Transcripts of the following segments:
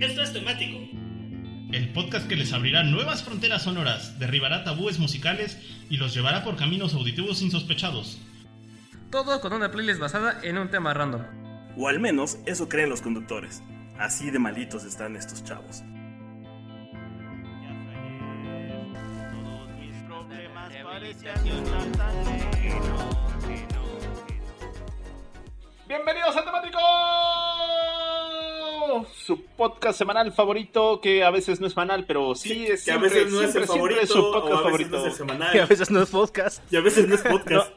Esto es temático. El podcast que les abrirá nuevas fronteras sonoras, derribará tabúes musicales y los llevará por caminos auditivos insospechados. Todo con una playlist basada en un tema random. O al menos eso creen los conductores. Así de malitos están estos chavos. Bienvenidos a su podcast semanal favorito, que a veces no es semanal, pero sí es Que a veces no es el favorito, es su podcast o a veces favorito. no es el semanal, Que a veces no es podcast. y a veces no es podcast.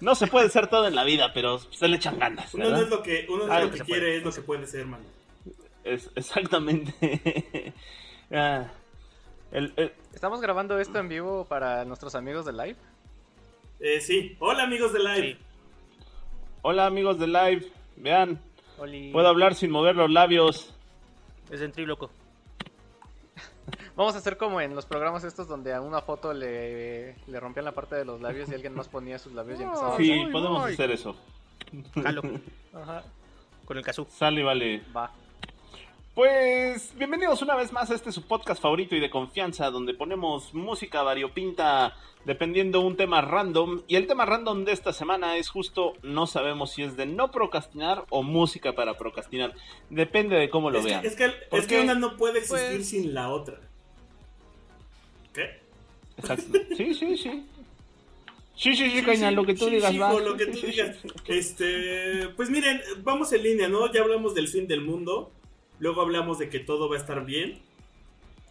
No se puede ser todo en la vida, pero se le echan ganas. Uno no es lo que, uno no Ah, es lo que quiere, puede. es lo que puede ser, mano. Es- exactamente. Ah, el- el- Estamos grabando esto en vivo para nuestros amigos de live. Eh, sí. Hola amigos de Live. hola amigos de Live, vean, Oli. puedo hablar sin mover los labios. Es ventríloco. Vamos a hacer como en los programas estos donde a una foto le, le rompían la parte de los labios y alguien más ponía sus labios y empezaba Sí, a... podemos hacer eso. Jalo. Ajá, Con el kazoo. Sale y vale. va. Pues bienvenidos una vez más a este su podcast favorito y de confianza donde ponemos música variopinta dependiendo un tema random y el tema random de esta semana es justo no sabemos si es de no procrastinar o música para procrastinar depende de cómo lo Es que, vean es que, ¿Por es que una no puede existir Pues- sin la otra. ¿Qué? Exacto. sí sí sí sí sí sí, Caña, Sí, lo que tú sí, digas va. lo que tú digas. Este, pues miren, vamos en línea, ¿no? Ya hablamos del fin del mundo. Luego hablamos de que todo va a estar bien.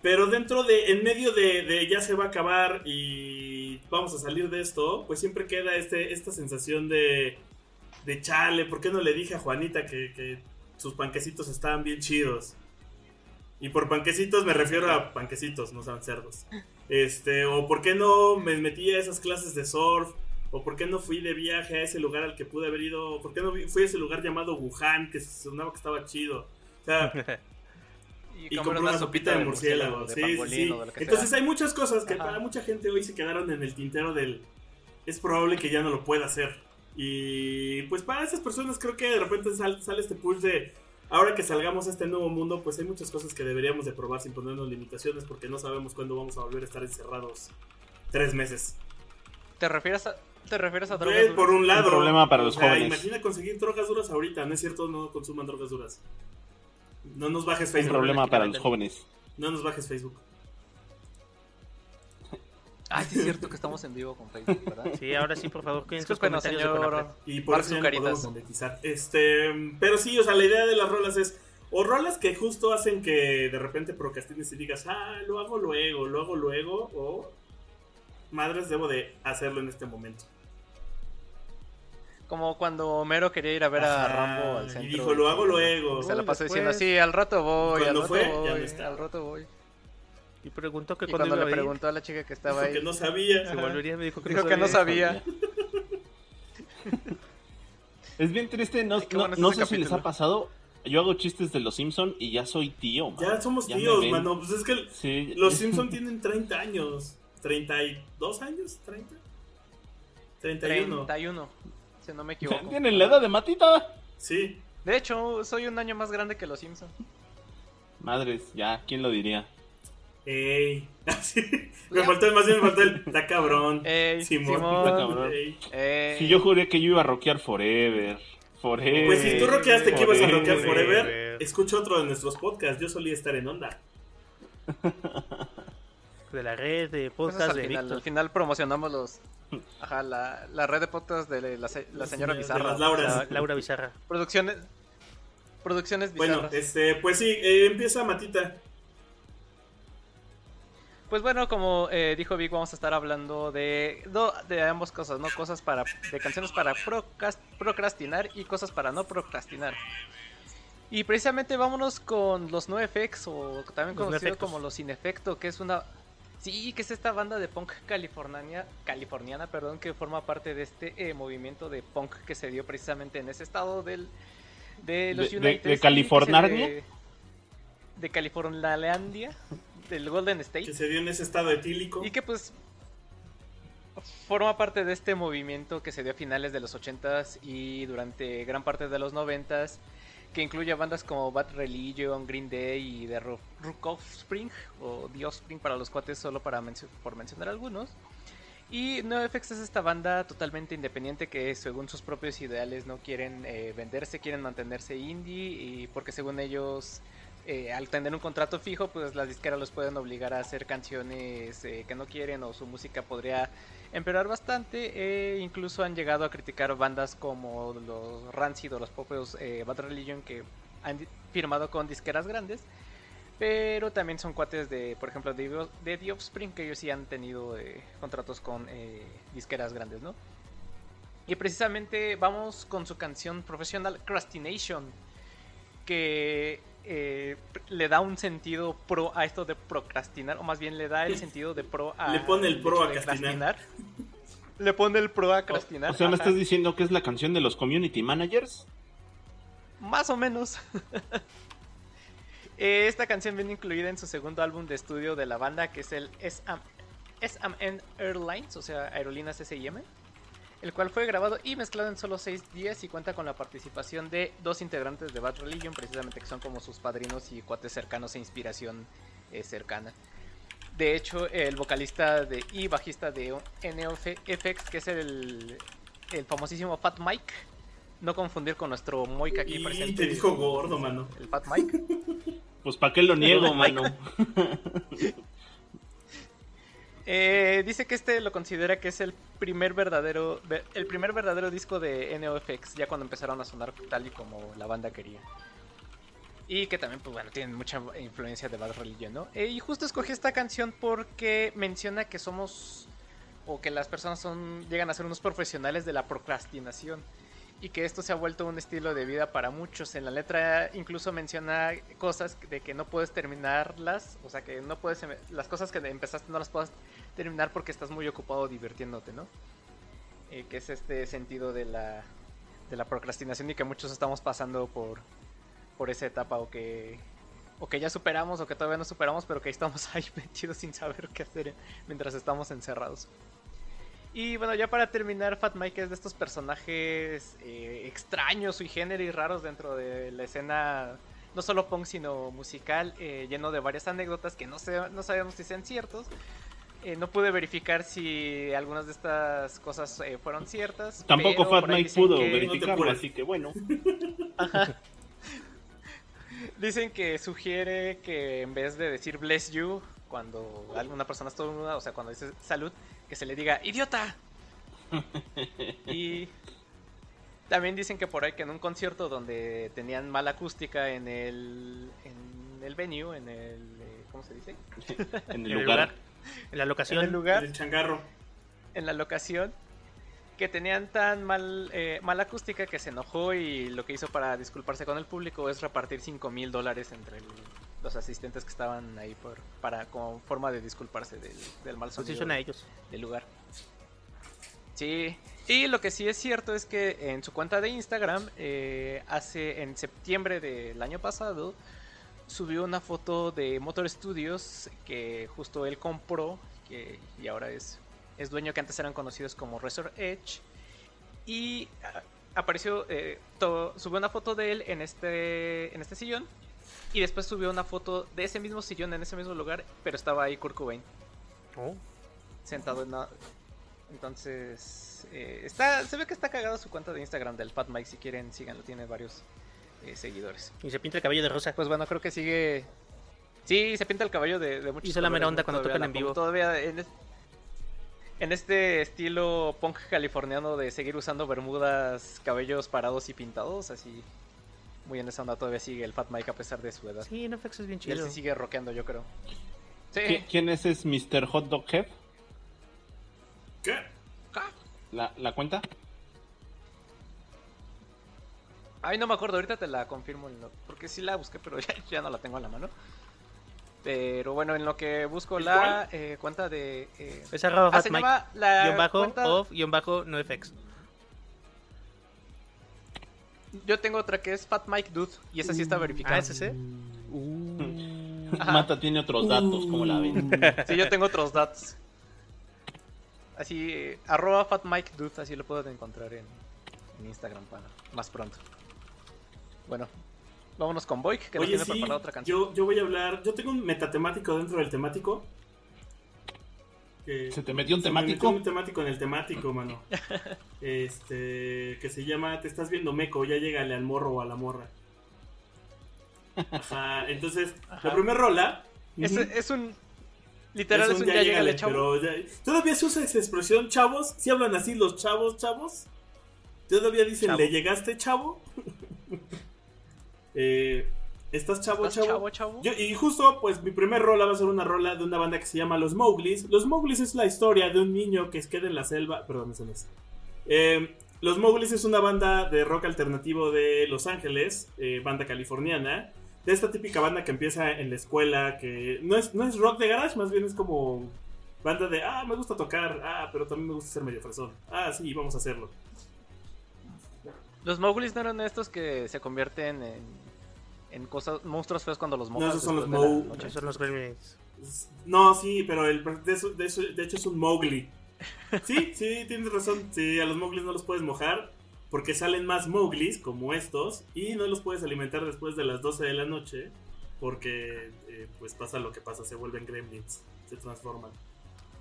Pero dentro de, en medio de, de ya se va a acabar y vamos a salir de esto, pues siempre queda este, esta sensación de, de chale, ¿por qué no le dije a Juanita que, sus panquecitos estaban bien chidos? Y por panquecitos me refiero a panquecitos, no sean cerdos. Este, o por qué no me metí a esas clases de surf, o por qué no fui de viaje a ese lugar al que pude haber ido, por qué no fui a ese lugar llamado Wuhan, que sonaba que estaba chido. Y comer compré una sopita de murciélago. de Sí, sí, sí. Entonces sea. hay muchas cosas que Ajá. para mucha gente hoy se quedaron en el tintero del... Es probable que ya no lo pueda hacer. Y pues para esas personas creo que de repente sal- sale este push de... Ahora que salgamos a este nuevo mundo, pues hay muchas cosas que deberíamos de probar sin ponernos limitaciones porque no sabemos cuándo vamos a volver a estar encerrados tres meses. ¿Te refieres a, te refieres a drogas Pues, duras? por un lado... Un problema para o los sea, jóvenes. Imagina conseguir drogas duras ahorita, no es cierto, no consuman drogas duras. No nos bajes un Facebook. problema para los jóvenes No nos bajes Facebook. Ay, sí es cierto que estamos en vivo con Facebook, ¿verdad? Sí, ahora sí, por favor, cuiden sus comentarios señor. Conapred. Y por eso ya podemos monetizar. Este, pero sí, o sea, la idea de las rolas es o rolas que justo hacen que de repente procrastines y digas, ah, lo hago luego, lo hago luego, o madres, debo de hacerlo en este momento. Como cuando Homero quería ir a ver a Rambo al y centro. dijo, lo hago luego. Se la pasó diciendo, sí, al rato voy, al Cuando rato fue, voy, no al rato voy. Y preguntó que Y cuando le preguntó a la chica que estaba Dijo ahí, que no sabía. se volvería, me dijo que dijo no que no sabía. es bien triste no, Ay, no, no sé si les ha capítulo. pasado yo hago chistes de los Simpson y ya soy tío man. Ya somos Ya tíos, mano. Pues es que Sí. los Simpson tienen 30 años. ¿32 años? ¿30? 31. 31, si no me equivoco. Tienen la edad de Matita. Sí. De hecho, soy un año más grande que los Simpsons. Madres, ya, ¿quién lo diría? Ey. Así. Me faltó más bien me faltó el. Está cabrón. Ey, Simón. Simón. Está cabrón. Ey. Si yo juré que yo iba a rockear forever. Forever. Pues si tú rockeaste que ibas a rockear forever, Forever. escucha otro de nuestros podcasts. Yo solía estar en onda. De la red de pues podcast al de final, Víctor. al final promocionamos los... Ajá, la, la red de podcast de la, la señora Bizarra. La- Laura Bizarra. Producciones... Producciones Bueno, bizarras. este, pues sí, eh, empieza Matita. Pues bueno, como eh, dijo Vic, vamos a estar hablando de, do- de ambas cosas, ¿no? Cosas para, de canciones para procras- procrastinar y cosas para no procrastinar. Y precisamente vámonos con los NoFX o también Los conocido NoFX. como los Sin Efecto, que es una... Sí, que es esta banda de punk californiana, californiana perdón, que forma parte de este eh, movimiento de punk que se dio precisamente en ese estado del, de los ¿De- de- United de se- California? De, de Californialandia, del Golden State. Que se dio en ese estado etílico. Y que pues forma parte de este movimiento que se dio a finales de los 80s y durante gran parte de los 90s que incluye bandas como Bad Religion, Green Day y The Ro- Rook Offspring o The Offspring para los cuates solo para por mencionar algunos. Y NoFX es esta banda totalmente independiente que según sus propios ideales no quieren eh, venderse, quieren mantenerse indie y porque según ellos eh, al tener un contrato fijo pues las disqueras los pueden obligar a hacer canciones eh, que no quieren o su música podría empeorar bastante e incluso han llegado a criticar bandas como los Rancid o los propios eh, Bad Religion que han firmado con disqueras grandes pero también son cuates de, por ejemplo, de, de The Offspring, que ellos sí han tenido contratos con disqueras grandes, ¿no? Y precisamente vamos con su canción profesional, Crustination, que eh, le da un sentido pro a esto de procrastinar, o más bien le da el sentido de pro a... Le pone el pro a de castinar. Le pone el pro a crastinar. O sea, ¿me estás diciendo que es la canción de los community managers? Más o menos. Eh, Esta canción viene incluida en su segundo álbum de estudio de la banda, que es el SM SMN Airlines, o sea, Aerolíneas SIM, el cual fue grabado y mezclado en solo 6 días y cuenta con la participación de dos integrantes de Bad Religion, precisamente que son como sus padrinos y cuates cercanos e inspiración eh, cercana. De hecho, el vocalista de, y bajista de NOFX, que es el, el famosísimo Fat Mike, no confundir con nuestro Moik aquí Y presente. te dijo gordo, mano. El Fat Mike. Pues ¿para qué lo niego, mano? Eh, dice que este lo considera que es el primer verdadero ve- el primer verdadero disco de NOFX ya cuando empezaron a sonar tal y como la banda quería y que también pues bueno tienen mucha influencia de Bad Religion ¿no? Eh, y justo escogí esta canción porque menciona que somos o que las personas son llegan a ser unos profesionales de la procrastinación y que esto se ha vuelto un estilo de vida para muchos. En la letra incluso menciona cosas de que no puedes terminarlas, o sea que no puedes em- las cosas que empezaste no las puedes terminar porque estás muy ocupado divirtiéndote, ¿no? Eh, que es este sentido de la de la procrastinación y que muchos estamos pasando por por esa etapa o que o que ya superamos o que todavía no superamos, pero que estamos ahí metidos sin saber qué hacer mientras estamos encerrados. Y bueno, ya para terminar, Fat Mike es de estos personajes eh, extraños y género y raros dentro de la escena, no solo punk, sino musical, eh, lleno de varias anécdotas que no, sé, no sabemos si sean ciertos. Eh, no pude verificar si algunas de estas cosas eh, fueron ciertas. Tampoco Fat dicen pudo que- verificarlo, así que bueno. Dicen que sugiere que en vez de decir bless you, cuando alguna persona estornuda, o sea, cuando dice salud, que se le diga idiota. y también dicen que por ahí que en un concierto donde tenían mala acústica en el, en el venue, en el, eh, ¿cómo se dice? En el lugar. En la En locación. el lugar. El changarro. en la locación que tenían tan mal eh, mala acústica que se enojó y lo que hizo para disculparse con el público es repartir 5 mil dólares entre el- los asistentes que estaban ahí por para como forma de disculparse del, del mal sonido a ellos. del lugar. Sí, y lo que sí es cierto es que en su cuenta de Instagram, eh, hace en septiembre del año pasado, subió una foto de Motor Studios que justo él compró que, y ahora es, es dueño que antes eran conocidos como Resort Edge. Y ah, apareció, eh, subió una foto de él en este, en este sillón. Y después subió una foto de ese mismo sillón en ese mismo lugar, pero estaba ahí Kurt Cobain Oh. sentado en la... Entonces, eh, está, se ve que está cagado su cuenta de Instagram del Fat Mike. Si quieren, síganlo, tiene varios eh, seguidores. Y se pinta el cabello de rosa. Pues bueno, creo que sigue. Sí, se pinta el caballo de, de muchos. Hizo la mera onda ¿no? cuando Todavía tocan en vivo. Todavía en, es- en este estilo punk californiano de seguir usando bermudas, cabellos parados y pintados, así. Muy en esa onda todavía sigue el Fat Mike a pesar de su edad. Sí, NFX es bien y él chido. sí sigue rockeando, yo creo. Sí. ¿Qui- ¿Quién es ese Mr. Hot Dog Head? ¿Qué? ¿La, la cuenta? Ay, no me acuerdo, ahorita te la confirmo. en lo- Porque sí la busqué, pero ya, ya no la tengo a la mano. Pero bueno, en lo que busco ¿El la eh, cuenta de. eh, Es arroba ah, se Mike. llama la Guión bajo, cuenta- off, guion bajo, no FX. Yo tengo otra que es Fat Mike Dude y esa sí está verificada. Ah, ese sí. Ajá. Mata tiene otros datos, como la ven? Sí, yo tengo otros datos. Así, eh, arroba Fat Mike Dude, así lo puedo encontrar en, en Instagram para más pronto. Bueno, Vámonos con Boyk, que nos Oye, tiene sí, preparada otra canción. yo, yo voy a hablar. Yo tengo un metatemático dentro del temático. que- ¿Se te metió un se me metió temático? un temático en el temático, mano. Este. Que se llama Te estás viendo meco, ya llégale al morro o a la morra. Ajá, entonces, Ajá. la primera rola. Es, un. Literal, es un, ya llegale, chavo. ya- Todavía se usa esa expresión, chavos. Si hablan así los chavos, chavos. Todavía dicen, Chavo. ¿le llegaste, chavo? eh, ¿Estás chavo, ¿Estás chavo? chavo, chavo? Yo- y justo, pues mi primer rola va a ser una rola de una banda que se llama Los Mowglis. Los Mowglis es la historia de un niño que queda en la selva. Perdón, ese no es. Eh, Los Mowglis es una banda de rock alternativo de Los Ángeles, eh, banda californiana. De esta típica banda que empieza en la escuela, que no es, no es rock de garage, más bien es como banda de, ah, me gusta tocar, ah, pero también me gusta ser medio fresón. Ah, sí, vamos a hacerlo. Los Mowglis no eran estos que se convierten en, en cosas, monstruos feos cuando los mojas. esos son los noche. Esos son los gremlins. No, sí, pero el, de, eso- de eso- de hecho es un Mowgli. Sí, sí, tienes razón. Sí, a los Mowglis no los puedes mojar porque salen más Mowglis como estos y no los puedes alimentar después de las 12 de la noche porque eh, pues pasa lo que pasa, se vuelven gremlins, se transforman.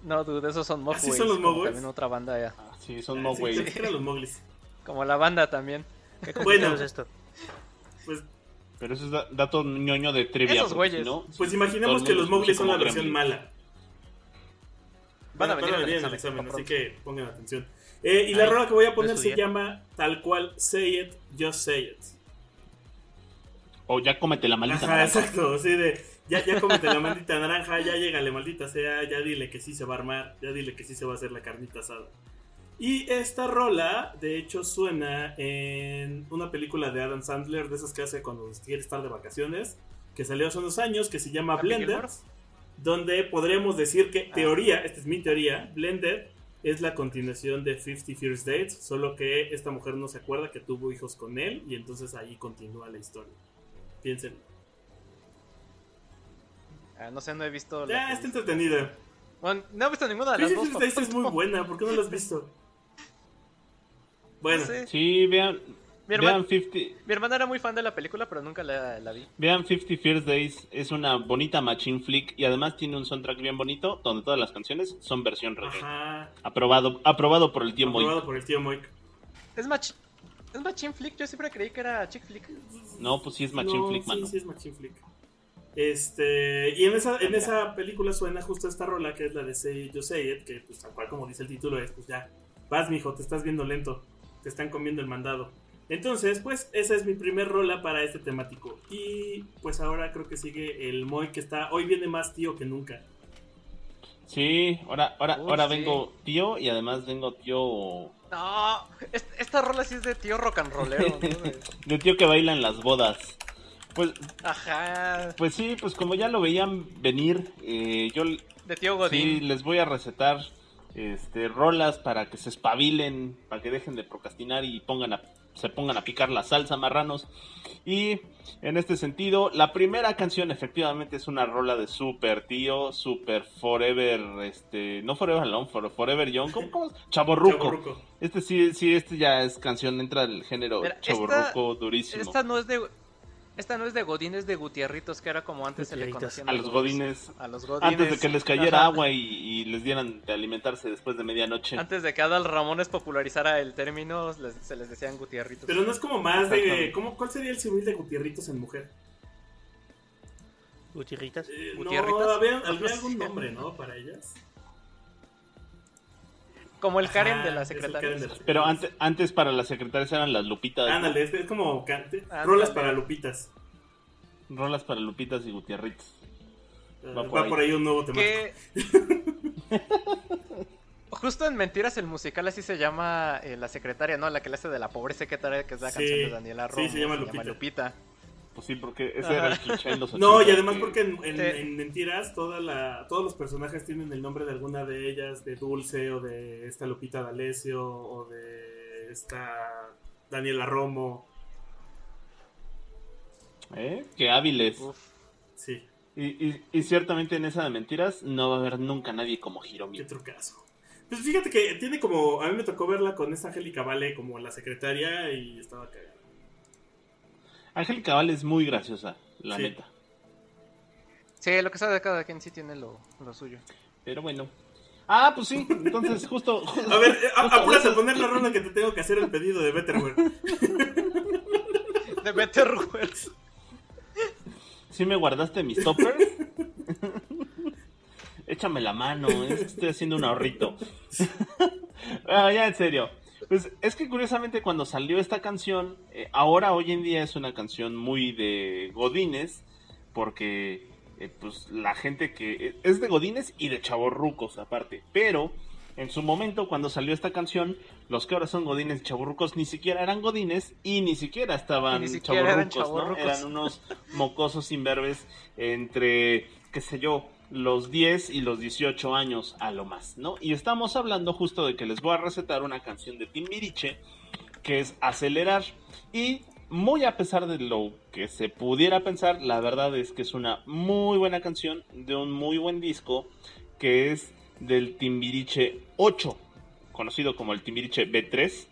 No, dude, esos son ¿Así son los Mogways? También otra banda ya. Ah, sí, son Ah, sí, eran los Mowglis. Como la banda también. ¿Qué Bueno. es esto? Pues, Pero eso es da- dato ñoño de trivia. Esos güeyes. no, pues imaginemos que los conoce son la versión mala. Van a Van venir a en el venir en el examen, examen, así que pongan atención. Eh, y la rola que voy a no poner se llama tal cual Say It, Just Say It. O ya cómete la maldita. Ajá, naranja. exacto, así de, ya, ya cómete la maldita naranja, ya llégale, maldita sea, ya dile que sí se va a armar, ya dile que sí se va a hacer la carnita asada. Y esta rola, de hecho, suena en una película de Adam Sandler, de esas que hace cuando quiere estar de vacaciones, que salió hace unos años, que se llama Gilmore. donde podremos decir que, Ah. teoría, esta es mi teoría, Blended es la continuación de 50 First Dates, solo que esta mujer no se acuerda que tuvo hijos con él, y entonces ahí continúa la historia. Piensen. Ah, no sé, no he visto. la Ya, que está entretenida. Bueno, no he visto ninguna de las dos. por esta es muy buena, ¿por qué no la has visto? Bueno, No sé. Sí, vean, Mi, hermana, vean 50, mi hermana era muy fan de la película, pero nunca la, la vi. vean 50 First Days. Es una bonita machine flick y además tiene un soundtrack bien bonito donde todas las canciones son versión reggae. ajá, Aprobado, aprobado por el tío Moy. aprobado por el tío Moik. Es mach... Es Machine Flick, yo siempre creí que era Chick Flick. No, pues sí es machine No, flick, sí, mano. sí es Machine Flick. Este, y en esa, en esa película suena justo esta rola que es la de Say You Say It, que pues tal cual como dice el título es, pues ya, vas mijo, te estás viendo lento, están comiendo el mandado. Entonces, pues esa es mi primer rola para este temático. Y pues ahora creo que sigue el Moy que está, hoy viene más tío que nunca. Sí, ahora, ahora, Uy, ahora sí. vengo tío y además vengo tío No, es- esta rola sí es de tío rock and rollero. ¿no? De- tío que baila en las bodas. Pues, Ajá, pues sí, pues como ya lo veían venir, eh, yo de tío sí Godín. les voy a recetar este rolas para que se espabilen, para que dejen de procrastinar y pongan a, se pongan a picar la salsa marranos. Y en este sentido, la primera canción efectivamente es una rola de super tío, super forever, este, no forever alone, for- forever young, ¿cómo, cómo es? Chaborruco. Este sí, sí, este ya es canción, entra el género chaborruco durísimo. Esta no es de. Esta no es de Godín, es de Gutierritos, que era como antes se le conocían A los godines, A los Godines. antes de que les cayera Ajá. agua y, y les dieran de alimentarse después de medianoche. Antes de que Adal Ramones popularizara el término, les- se les decían Gutierritos. Pero no es como más de. ¿cómo, ¿cuál sería el civil de Gutierritos en mujer? Gutierritas. Eh, no, había algún nombre, ¿no? Para ellas. Como el Karen Ajá, de la secretaria. Karen de la Pero antes, antes para las secretarias eran las lupitas. Ándale, es, es como cante- Ándale. rolas para lupitas. Rolas para lupitas y gutierritos. Eh, Va va, por por ahí. un nuevo. Que. Justo en Mentiras el musical así se llama eh, la secretaria, ¿no? La que le hace de la pobre secretaria, que es la Sí, canción de Daniela sí, Romo. se llama Lupita. Lupita. Pues sí, porque ese Ajá. era el cliché en los No, 80, y además que- porque en, en- Sí. en Mentiras toda la, todos los personajes tienen el nombre de alguna de ellas, de Dulce o de esta Lupita D'Alessio o de esta Daniela Romo. ¿Eh? Qué hábiles. Uf. Sí, Y, y, y ciertamente en esa de mentiras no va a haber nunca nadie como Hiromi. qué trucazo. Pues fíjate que tiene como, a mí me tocó verla con esta Angélica Vale como la secretaria y estaba cagada. Angélica Vale es muy graciosa, la Sí. neta. Sí, lo que sabe de cada quien sí tiene lo, lo suyo. Pero bueno. Ah, pues sí, entonces justo... A ver, eh, a- justo apúrate eso- a poner la rola que te tengo que hacer el pedido de Betterware. De Betterware. ¿Sí me guardaste mis toppers? Échame la mano, es que estoy haciendo un ahorrito. Ah, ya en serio. Pues es que curiosamente cuando salió esta canción, eh, ahora hoy en día es una canción muy de Godines, porque eh, pues la gente que es de Godines y de chavorrucos aparte, pero en su momento cuando salió esta canción, los que ahora son Godines y chavorrucos ni siquiera eran Godines y ni siquiera estaban ni siquiera eran chavorrucos, ¿no? Eran unos mocosos imberbes entre, qué sé yo, los 10 y los 18 años a lo más, ¿no? Y estamos hablando justo de que les voy a recetar una canción de Timbiriche que es Acelerar y muy a pesar de lo que se pudiera pensar, la verdad es que es una muy buena canción de un muy buen disco que es del Timbiriche 8, conocido como el Timbiriche B3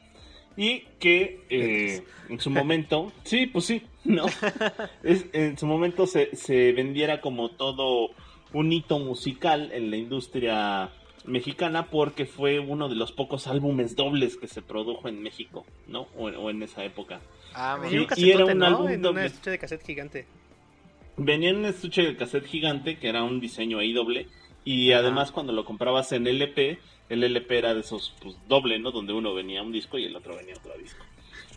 y que eh, en su momento, sí, pues sí, ¿no? Es- en su momento se, se vendiera como todo un hito musical en la industria mexicana porque fue uno de los pocos álbumes dobles que se produjo en México, ¿no? O, o en esa época. Ah, un y era un ¿no? álbum En doble. una estuche de cassette gigante. Venía en un estuche de cassette gigante que era un diseño ahí doble y Ajá. además cuando lo comprabas en LP, el LP era de esos pues doble, ¿no? Donde uno venía un disco y el otro venía otro disco.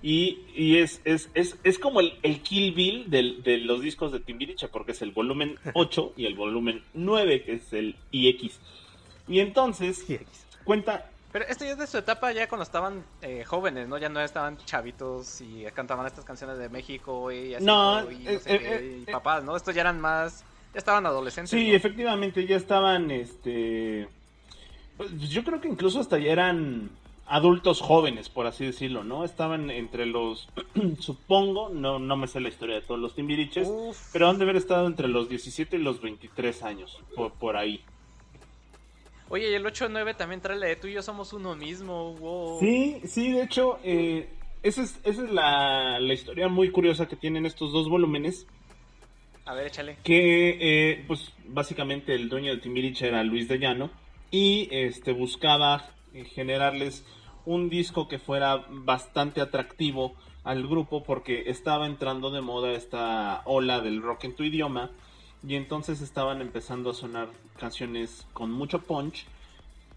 Y, y es, es, es, es como el, el Kill Bill del- de los discos de Timbiriche, porque es el volumen 8 y el volumen 9, que es el IX. Y entonces, cuenta, Pero esto ya es de su etapa ya cuando estaban eh, jóvenes, ¿no? Ya no estaban chavitos y cantaban estas canciones de México y así. No, y, eh, no sé eh, qué, y papás, ¿no? Estos ya eran más... Ya estaban adolescentes. Sí, ¿no? efectivamente, ya estaban, este... pues, Yo creo que incluso hasta ya eran adultos jóvenes, por así decirlo, ¿no? Estaban entre los, supongo, no, no me sé la historia de todos los timbiriches, Uf. pero han de haber estado entre los 17 y los 23 años, por, por ahí. Oye, y el 8-9 también trae la de tú y yo somos uno mismo. Wow. Sí, sí, de hecho, eh, esa es, esa es la, la historia muy curiosa que tienen estos dos volúmenes. A ver, échale. que eh, pues básicamente el dueño de Timbiriche era Luis de Llano y este buscaba eh, generarles un disco que fuera bastante atractivo al grupo porque estaba entrando de moda esta ola del rock en tu idioma y entonces estaban empezando a sonar canciones con mucho punch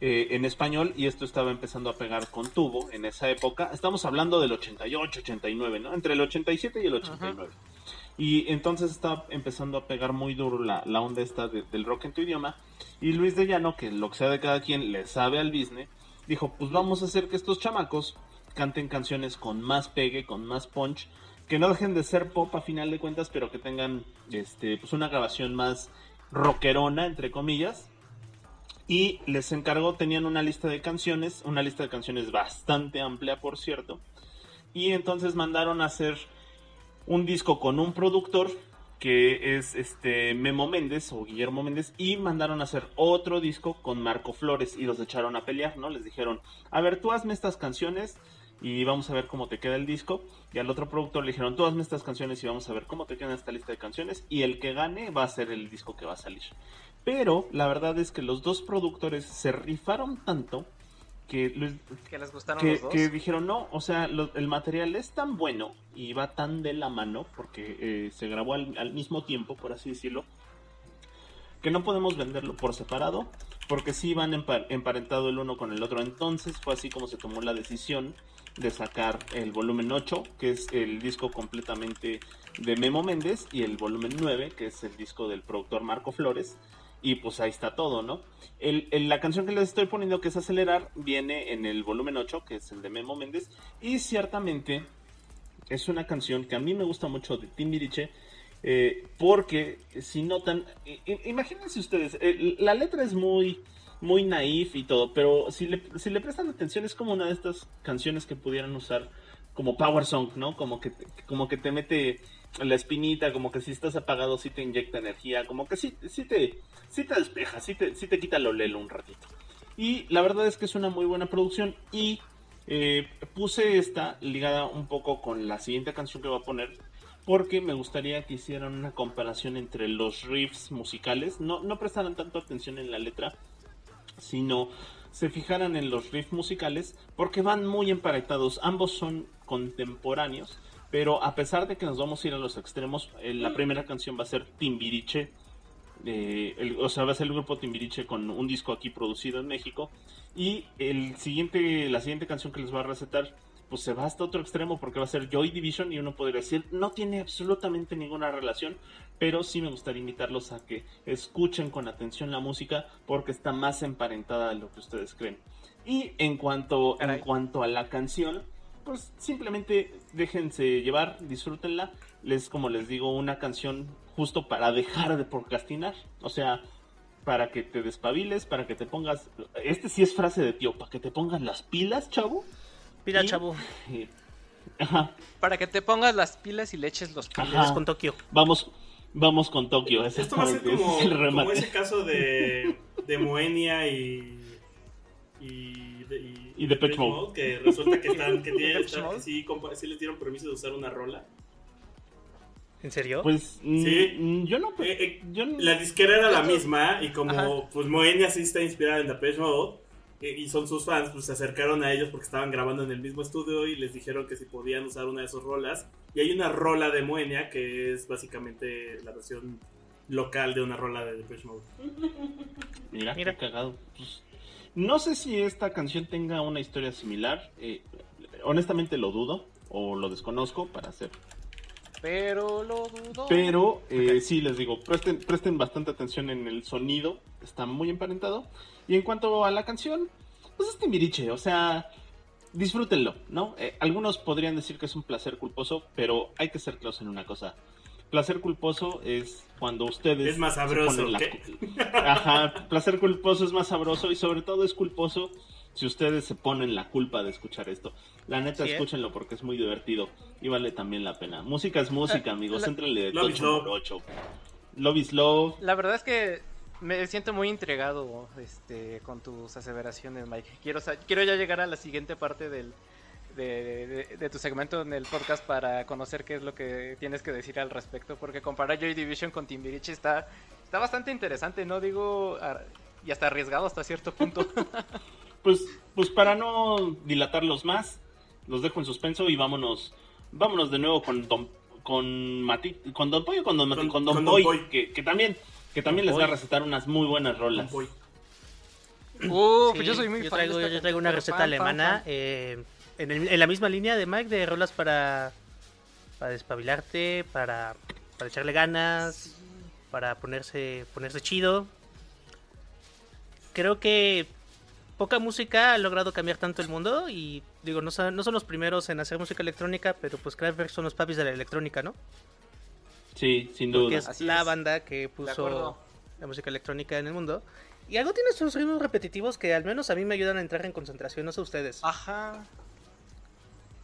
eh, en español y esto estaba empezando a pegar con tubo en esa época. Estamos hablando del 88, 89, ¿no? Entre el 87 y el 89. Y entonces está empezando a pegar muy duro la, la onda esta de- del rock en tu idioma. Y Luis de Llano, que lo que sea de cada quien le sabe al business, dijo, pues vamos a hacer que estos chamacos canten canciones con más pegue, con más punch, que no dejen de ser pop a final de cuentas, pero que tengan este, pues una grabación más rockerona, entre comillas. Y les encargó, tenían una lista de canciones, una lista de canciones bastante amplia, por cierto. Y entonces mandaron a hacer un disco con un productor que es este Memo Méndez o Guillermo Méndez y mandaron a hacer otro disco con Marco Flores y los echaron a pelear, ¿no? Les dijeron, a ver, tú hazme estas canciones y vamos a ver cómo te queda el disco. Y al otro productor le dijeron, tú hazme estas canciones y vamos a ver cómo te queda esta lista de canciones y el que gane va a ser el disco que va a salir. Pero la verdad es que los dos productores se rifaron tanto que Luis- Que les gustaron que, los dos. que dijeron no, o sea, lo- el material es tan bueno y va tan de la mano porque eh, se grabó al, al mismo tiempo, por así decirlo, que no podemos venderlo por separado porque sí van empa- emparentado el uno con el otro. Entonces fue así como se tomó la decisión de sacar el volumen 8, que es el disco completamente de Memo Méndez, y el volumen 9, que es el disco del productor Marco Flores. Y pues ahí está todo, ¿no? El, la canción que les estoy poniendo, que es Acelerar, viene en el volumen 8, que es el de Memo Méndez. Y ciertamente es una canción que a mí me gusta mucho de Timbiriche. eh, porque si notan, imagínense ustedes, eh, la letra es muy, muy naif y todo, pero si le, si le prestan atención es como una de estas canciones que pudieran usar como power song, ¿no? Como que, como que te mete la espinita, como que si estás apagado sí te inyecta energía, como que sí, sí te, sí te despeja, sí te, sí te quita lo lelo un ratito. Y la verdad es que es una muy buena producción y Eh, puse esta ligada un poco con la siguiente canción que voy a poner porque me gustaría que hicieran una comparación entre los riffs musicales, no, no prestaran tanto atención en la letra, sino se fijaran en los riffs musicales porque van muy emparentados, ambos son contemporáneos, pero a pesar de que nos vamos a ir a los extremos, eh, la primera canción va a ser Timbiriche, eh, el- o sea, va a ser el grupo Timbiriche con un disco aquí producido en México, y el siguiente, la siguiente canción que les voy a recetar, pues se va hasta otro extremo porque va a ser Joy Division y uno podría decir, no tiene absolutamente ninguna relación, pero sí me gustaría invitarlos a que escuchen con atención la música porque está más emparentada de lo que ustedes creen. Y en cuanto, en cuanto a la canción, pues simplemente déjense llevar, disfrútenla. Les, como les digo, una canción justo para dejar de procrastinar. O sea, para que te despabiles, para que te pongas. Este sí es frase de tío, para que te pongas las pilas, chavo. Y- chavo, Eh, Ajá, Para que te pongas las pilas y le eches los Ajá. vienes con Tokio. vamos, vamos con Tokio. Esto va a ser como, ese es el como ese caso de, de Moenia y. y, Y Depeche Mode. Que resulta que, están, que, tienen, están- Mode. que sí, compa- sí les dieron permiso de usar una rola. ¿En serio? Pues Sí. mm, yo no. Eh, eh, yo no- La disquera era la misma y como Ajá. pues Moenia sí está inspirada en Depeche Mode eh, y son sus fans, pues se acercaron a ellos porque estaban grabando en el mismo estudio y les dijeron que si podían usar una de sus rolas. Y hay una rola de Moenia que es básicamente la versión local de una rola de Depeche Mode. Mira, Mira. qué cagado. Pues, no sé si esta canción tenga una historia similar. eh, honestamente lo dudo o lo desconozco para hacer. Pero lo dudo. Pero eh, sí, les digo, presten, presten bastante atención en el sonido. Está muy emparentado. Y en cuanto a la canción, pues es Timbiriche. O sea, disfrútenlo, ¿no? Eh, algunos podrían decir que es un placer culposo, pero hay que ser claros en una cosa. Placer culposo es cuando ustedes... Es más sabroso, la Ajá, placer culposo es más sabroso y sobre todo es culposo si ustedes se ponen la culpa de escuchar esto. La neta, Sí, ¿eh? escúchenlo porque es muy divertido y vale también la pena. Música es música, Eh, amigos. la- Entrenle de Love is tocho love. morocho. Love is love. La verdad es que me siento muy intrigado este, con tus aseveraciones, Mike. Quiero, quiero ya llegar a la siguiente parte del, de, de- de tu segmento en el podcast para conocer qué es lo que tienes que decir al respecto, porque comparar Joy Division con Timbiriche está, está bastante interesante, no digo y hasta arriesgado hasta cierto punto. Pues, pues para no dilatarlos más, los dejo en suspenso y vámonos, vámonos de nuevo con Don, con Mati, con Don Pollo, con Don, Mati- Con- con Don con Don Boy, Boy. que, que también, que también les va a recetar unas muy buenas rolas. Uh, Sí, yo soy muy yo fan traigo, yo traigo una receta fan, fan, alemana fan. eh, en, el- en la misma línea de Mike de rolas para, para despabilarte, para, para echarle ganas, para ponerse, ponerse chido. Creo que poca música ha logrado cambiar tanto el mundo y digo, no son, no son los primeros en hacer música electrónica, pero pues Kraftwerk son los papis de la electrónica, ¿no? Sí, sin Porque duda. es Así la es. banda que puso la música electrónica en el mundo. Y algo tiene sus ritmos repetitivos que al menos a mí me ayudan a entrar en concentración, no sé ustedes. Ajá.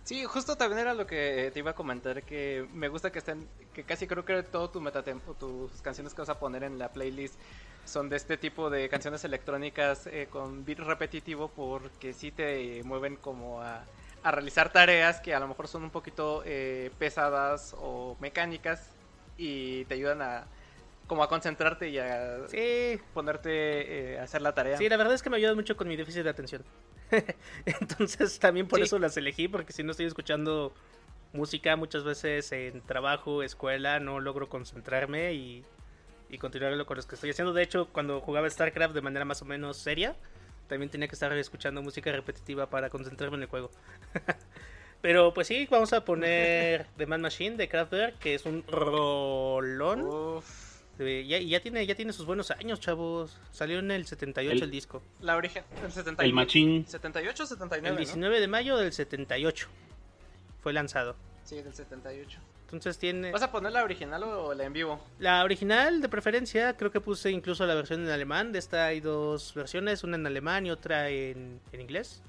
Sí, justo también era lo que te iba a comentar, que me gusta que estén, que casi creo que todo tu metatempo, tus canciones que vas a poner en la playlist son de este tipo de canciones electrónicas eh, con beat repetitivo porque sí te mueven como a, a realizar tareas que a lo mejor son un poquito eh, pesadas o mecánicas y te ayudan a como a concentrarte y a Sí, ponerte eh, a hacer la tarea. sí, la verdad es que me ayudan mucho con mi déficit de atención. Entonces también por Sí. eso las elegí, porque si no estoy escuchando música muchas veces en trabajo, escuela, no logro concentrarme y, y continuar lo con lo que estoy haciendo. De hecho, cuando jugaba StarCraft de manera más o menos seria, también tenía que estar escuchando música repetitiva para concentrarme en el juego. Pero pues sí, vamos a poner The Man Machine de Kraftwerk, que es un rolón. Uf. Eh, Ya, ya tiene ya tiene sus buenos años, chavos. Salió en el 78 el, El- disco. La origen, el 70 El machín. 78 79, El ¿no? 19 de mayo del 78 fue lanzado. Sí, del 78. Entonces tiene ¿Vas a poner la original o la en vivo? la original de preferencia, creo que puse incluso la versión en alemán. De esta hay dos versiones, una en alemán y otra en, en inglés.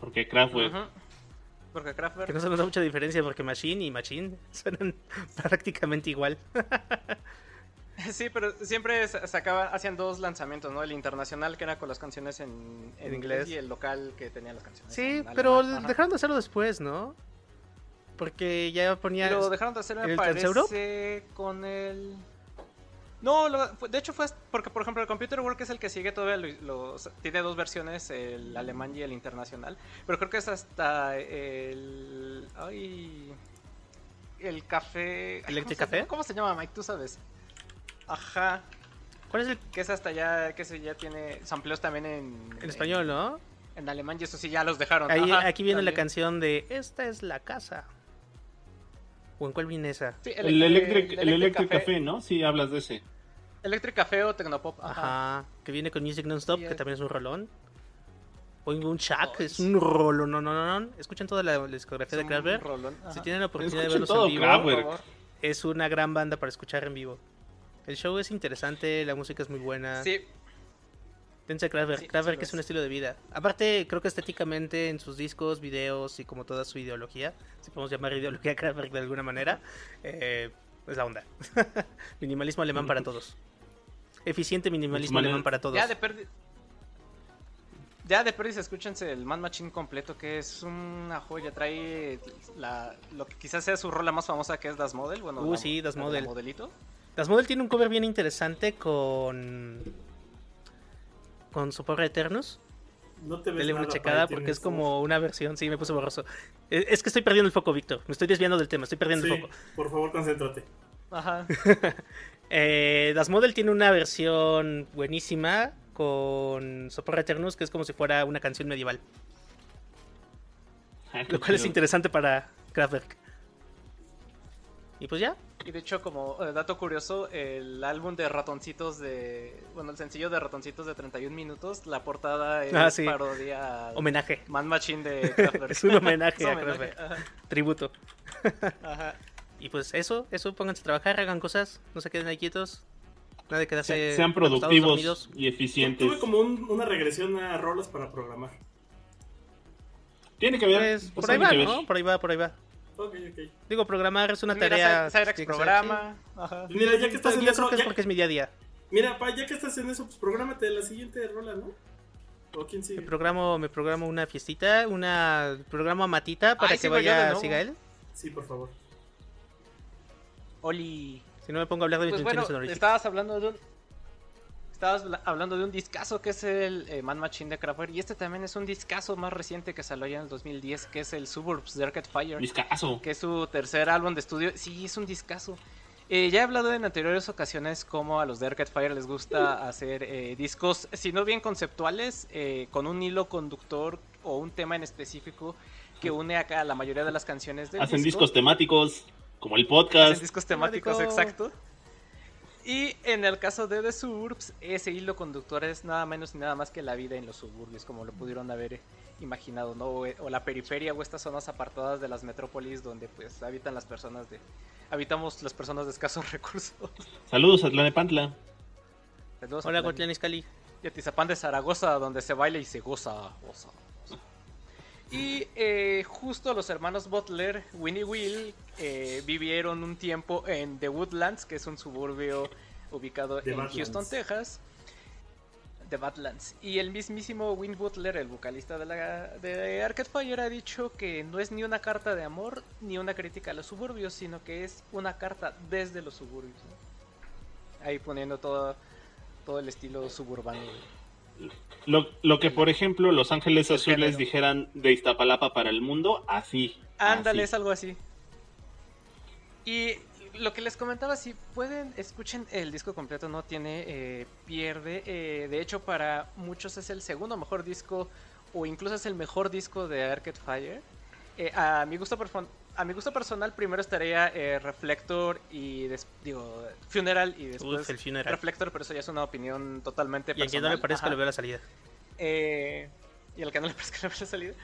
Porque Kraftwerk. Ujú. Porque Kraftwerk. Que no se nota mucha diferencia porque Machine y Machine suenan prácticamente igual. Sí, pero siempre sacaban, hacían dos lanzamientos, ¿no? El internacional que era con las canciones en, en inglés y el local que tenía las canciones. Sí, pero dejaron de hacerlo después, ¿no? Porque ya ponían. Lo dejaron de hacer, me parece, con el. No, de hecho fue porque, por ejemplo, el Computer World es el que sigue todavía, tiene dos versiones, el alemán y el internacional. Pero creo que es hasta el. Ay. El café. ¿Electric Café? ¿Cómo se llama, Mike? Tú sabes. Ajá. ¿Cuál es el...? Que es hasta ya, que se ya tiene sampleos también en... En español, ¿no? En alemán y eso sí ya los dejaron. Ahí, aquí viene la canción de Esta es la casa. ¿O en cuál viene esa? el, Electric, el, Electric, Café. ¿no? Sí, hablas de ese. Electric Café o Tecnopop. Ajá. Que viene con Music Nonstop, que también es un rolón. O un Shack, es un rolón. No, no, no, no. Escuchen toda la, discografía de Kraftwerk. Si tienen la oportunidad de verlos en vivo, es una gran banda para escuchar en vivo. El show es interesante, la música es muy buena. Sí. Dense Kraftwerk. Kraftwerk es un estilo de vida. Aparte, creo que estéticamente en sus discos, videos y como toda su ideología, si podemos llamar ideología Kraftwerk de alguna manera, eh, es la onda. minimalismo alemán para todos. Eficiente minimalismo alemán para todos. Ya de pérdida. Ya de pérdida escúchense el Man Machine completo, que es una joya. Trae la, lo que quizás sea su rola más famosa, que es Das Model. Bueno, uh, sí, Das Model. modelito. Das Model tiene un cover bien interesante con. con Soporra Eternus. No te ves Dele una checada porque es como una versión. Sí, me puse borroso. Es que estoy perdiendo el foco, Víctor. Me estoy desviando del tema, estoy perdiendo el foco. Por favor, concéntrate. Ajá. eh, das Model tiene una versión buenísima con Soporra Eternus que es como si fuera una canción medieval. Ah, Lo cual es interesante para Kraftwerk. Y pues ya. Y de hecho, como eh, dato curioso, el álbum de ratoncitos de. Bueno, el sencillo de ratoncitos de 31 minutos, la portada es ah, parodia. Homenaje. Man Machine de Kraftwerk. es un homenaje a Kraftwerk. Tributo. Ajá. Y pues eso, eso, pónganse a trabajar, hagan cosas, no se queden ahí quietos. Nada de quedarse. Sean productivos y eficientes. Tuve como una regresión a rolas para programar. Tiene que ver. Pues, por ahí va, ¿no? Por ahí va, por ahí va. Digo, programar es una tarea. Cyrex programa. Ajá. Mira, ya que estás en eso. Creo que es porque es mi día a día. Mira, pa, ya que estás en eso, pues prográmate la siguiente rola, ¿no? ¿O quién sigue? Me programo, me programo una fiestita, una programa matita para que vaya, siga él. Sí, por favor. Oli. Si no me pongo a hablar de pues bueno, Estabas hablando de un Estabas hablando de un discazo que es el eh, Man Machine de Kraftwerk y este también es un discazo más reciente que salió ya en el 2010 que es el Suburbs de Arcade Fire. Discazo. Que es su tercer álbum de estudio. Sí, es un discazo. Eh, ya he hablado en anteriores ocasiones cómo a los de Arcade Fire les gusta hacer eh, discos, si no bien conceptuales, con un hilo conductor o un tema en específico que une acá la mayoría de las canciones del Hacen discos temáticos, como el podcast. Hacen discos temáticos, exacto. Y en el caso de The Suburbs, ese hilo conductor es nada menos ni nada más que la vida en los suburbios, como lo pudieron haber imaginado, ¿no? O, la periferia o estas zonas apartadas de las metrópolis donde pues habitan las personas de... Habitamos las personas de escasos recursos. Saludos a Tlanepantla. Saludos Hola, Guatlán Iscali. Y a Tizapán de Zaragoza, donde se baila y se goza. goza. Y eh, justo los hermanos Butler, Winnie Will, eh, vivieron un tiempo en The Woodlands, que es un suburbio ubicado en Houston, Texas. The Badlands. Y el mismísimo Win Butler, el vocalista de, la, de Arcade Fire, ha dicho que no es ni una carta de amor ni una crítica a los suburbios, sino que es una carta desde los suburbios. Ahí poniendo todo, todo el estilo suburbano. Lo, lo que, por ejemplo, Los Ángeles Azules dijeran de Iztapalapa para el mundo, así. Ándale, es algo así. Y lo que les comentaba, si pueden, escuchen el disco completo, no tiene eh, pierde. Eh, de hecho, para muchos es el segundo mejor disco, o incluso es el mejor disco de Arcade Fire. Eh, a mi gusto a mi gusto personal primero estaría eh, Reflector y digo Funeral y después el funeral. Reflector, pero eso ya es una opinión totalmente personal. Y a quien no le parezca le veo la salida. Eh, y al que no le parezca le veo la salida.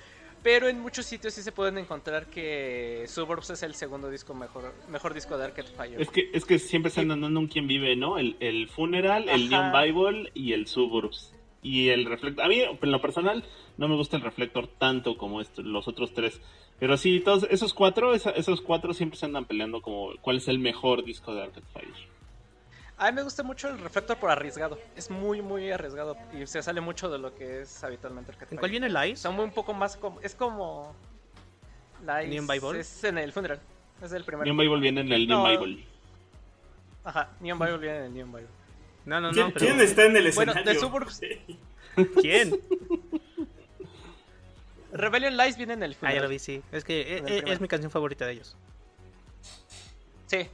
Pero en muchos sitios sí se pueden encontrar que Suburbs es el segundo disco mejor, mejor disco de Arcade Fire. Es que, es que siempre están dando un quien vive, ¿no? El, el Funeral, el Neon Bible y el Suburbs. Y el Reflector. A mí, en lo personal, no me gusta el Reflector tanto como los otros tres. Pero sí, todos esos cuatro, esos cuatro siempre se andan peleando como cuál es el mejor disco de Arcade Fire. A mí me gusta mucho el Reflector por arriesgado. Es muy, muy arriesgado. Y se sale mucho de lo que es habitualmente el ¿En cuál viene Lies? Son un poco más como. Es como. Lies ¿Neon Bible? Es en el Funeral. Es el primer. Neon Bible viene en el Neon No. Bible. Ajá, Neon Bible viene en el Neon Bible. No, no, ¿Quién, no. Pero... quién está en el Bueno, escenario? de Suburbs. ¿Quién? Rebellion Lies viene en el Ah, ya Funeral. lo vi, sí. Es que eh, es mi canción favorita de ellos. Sí.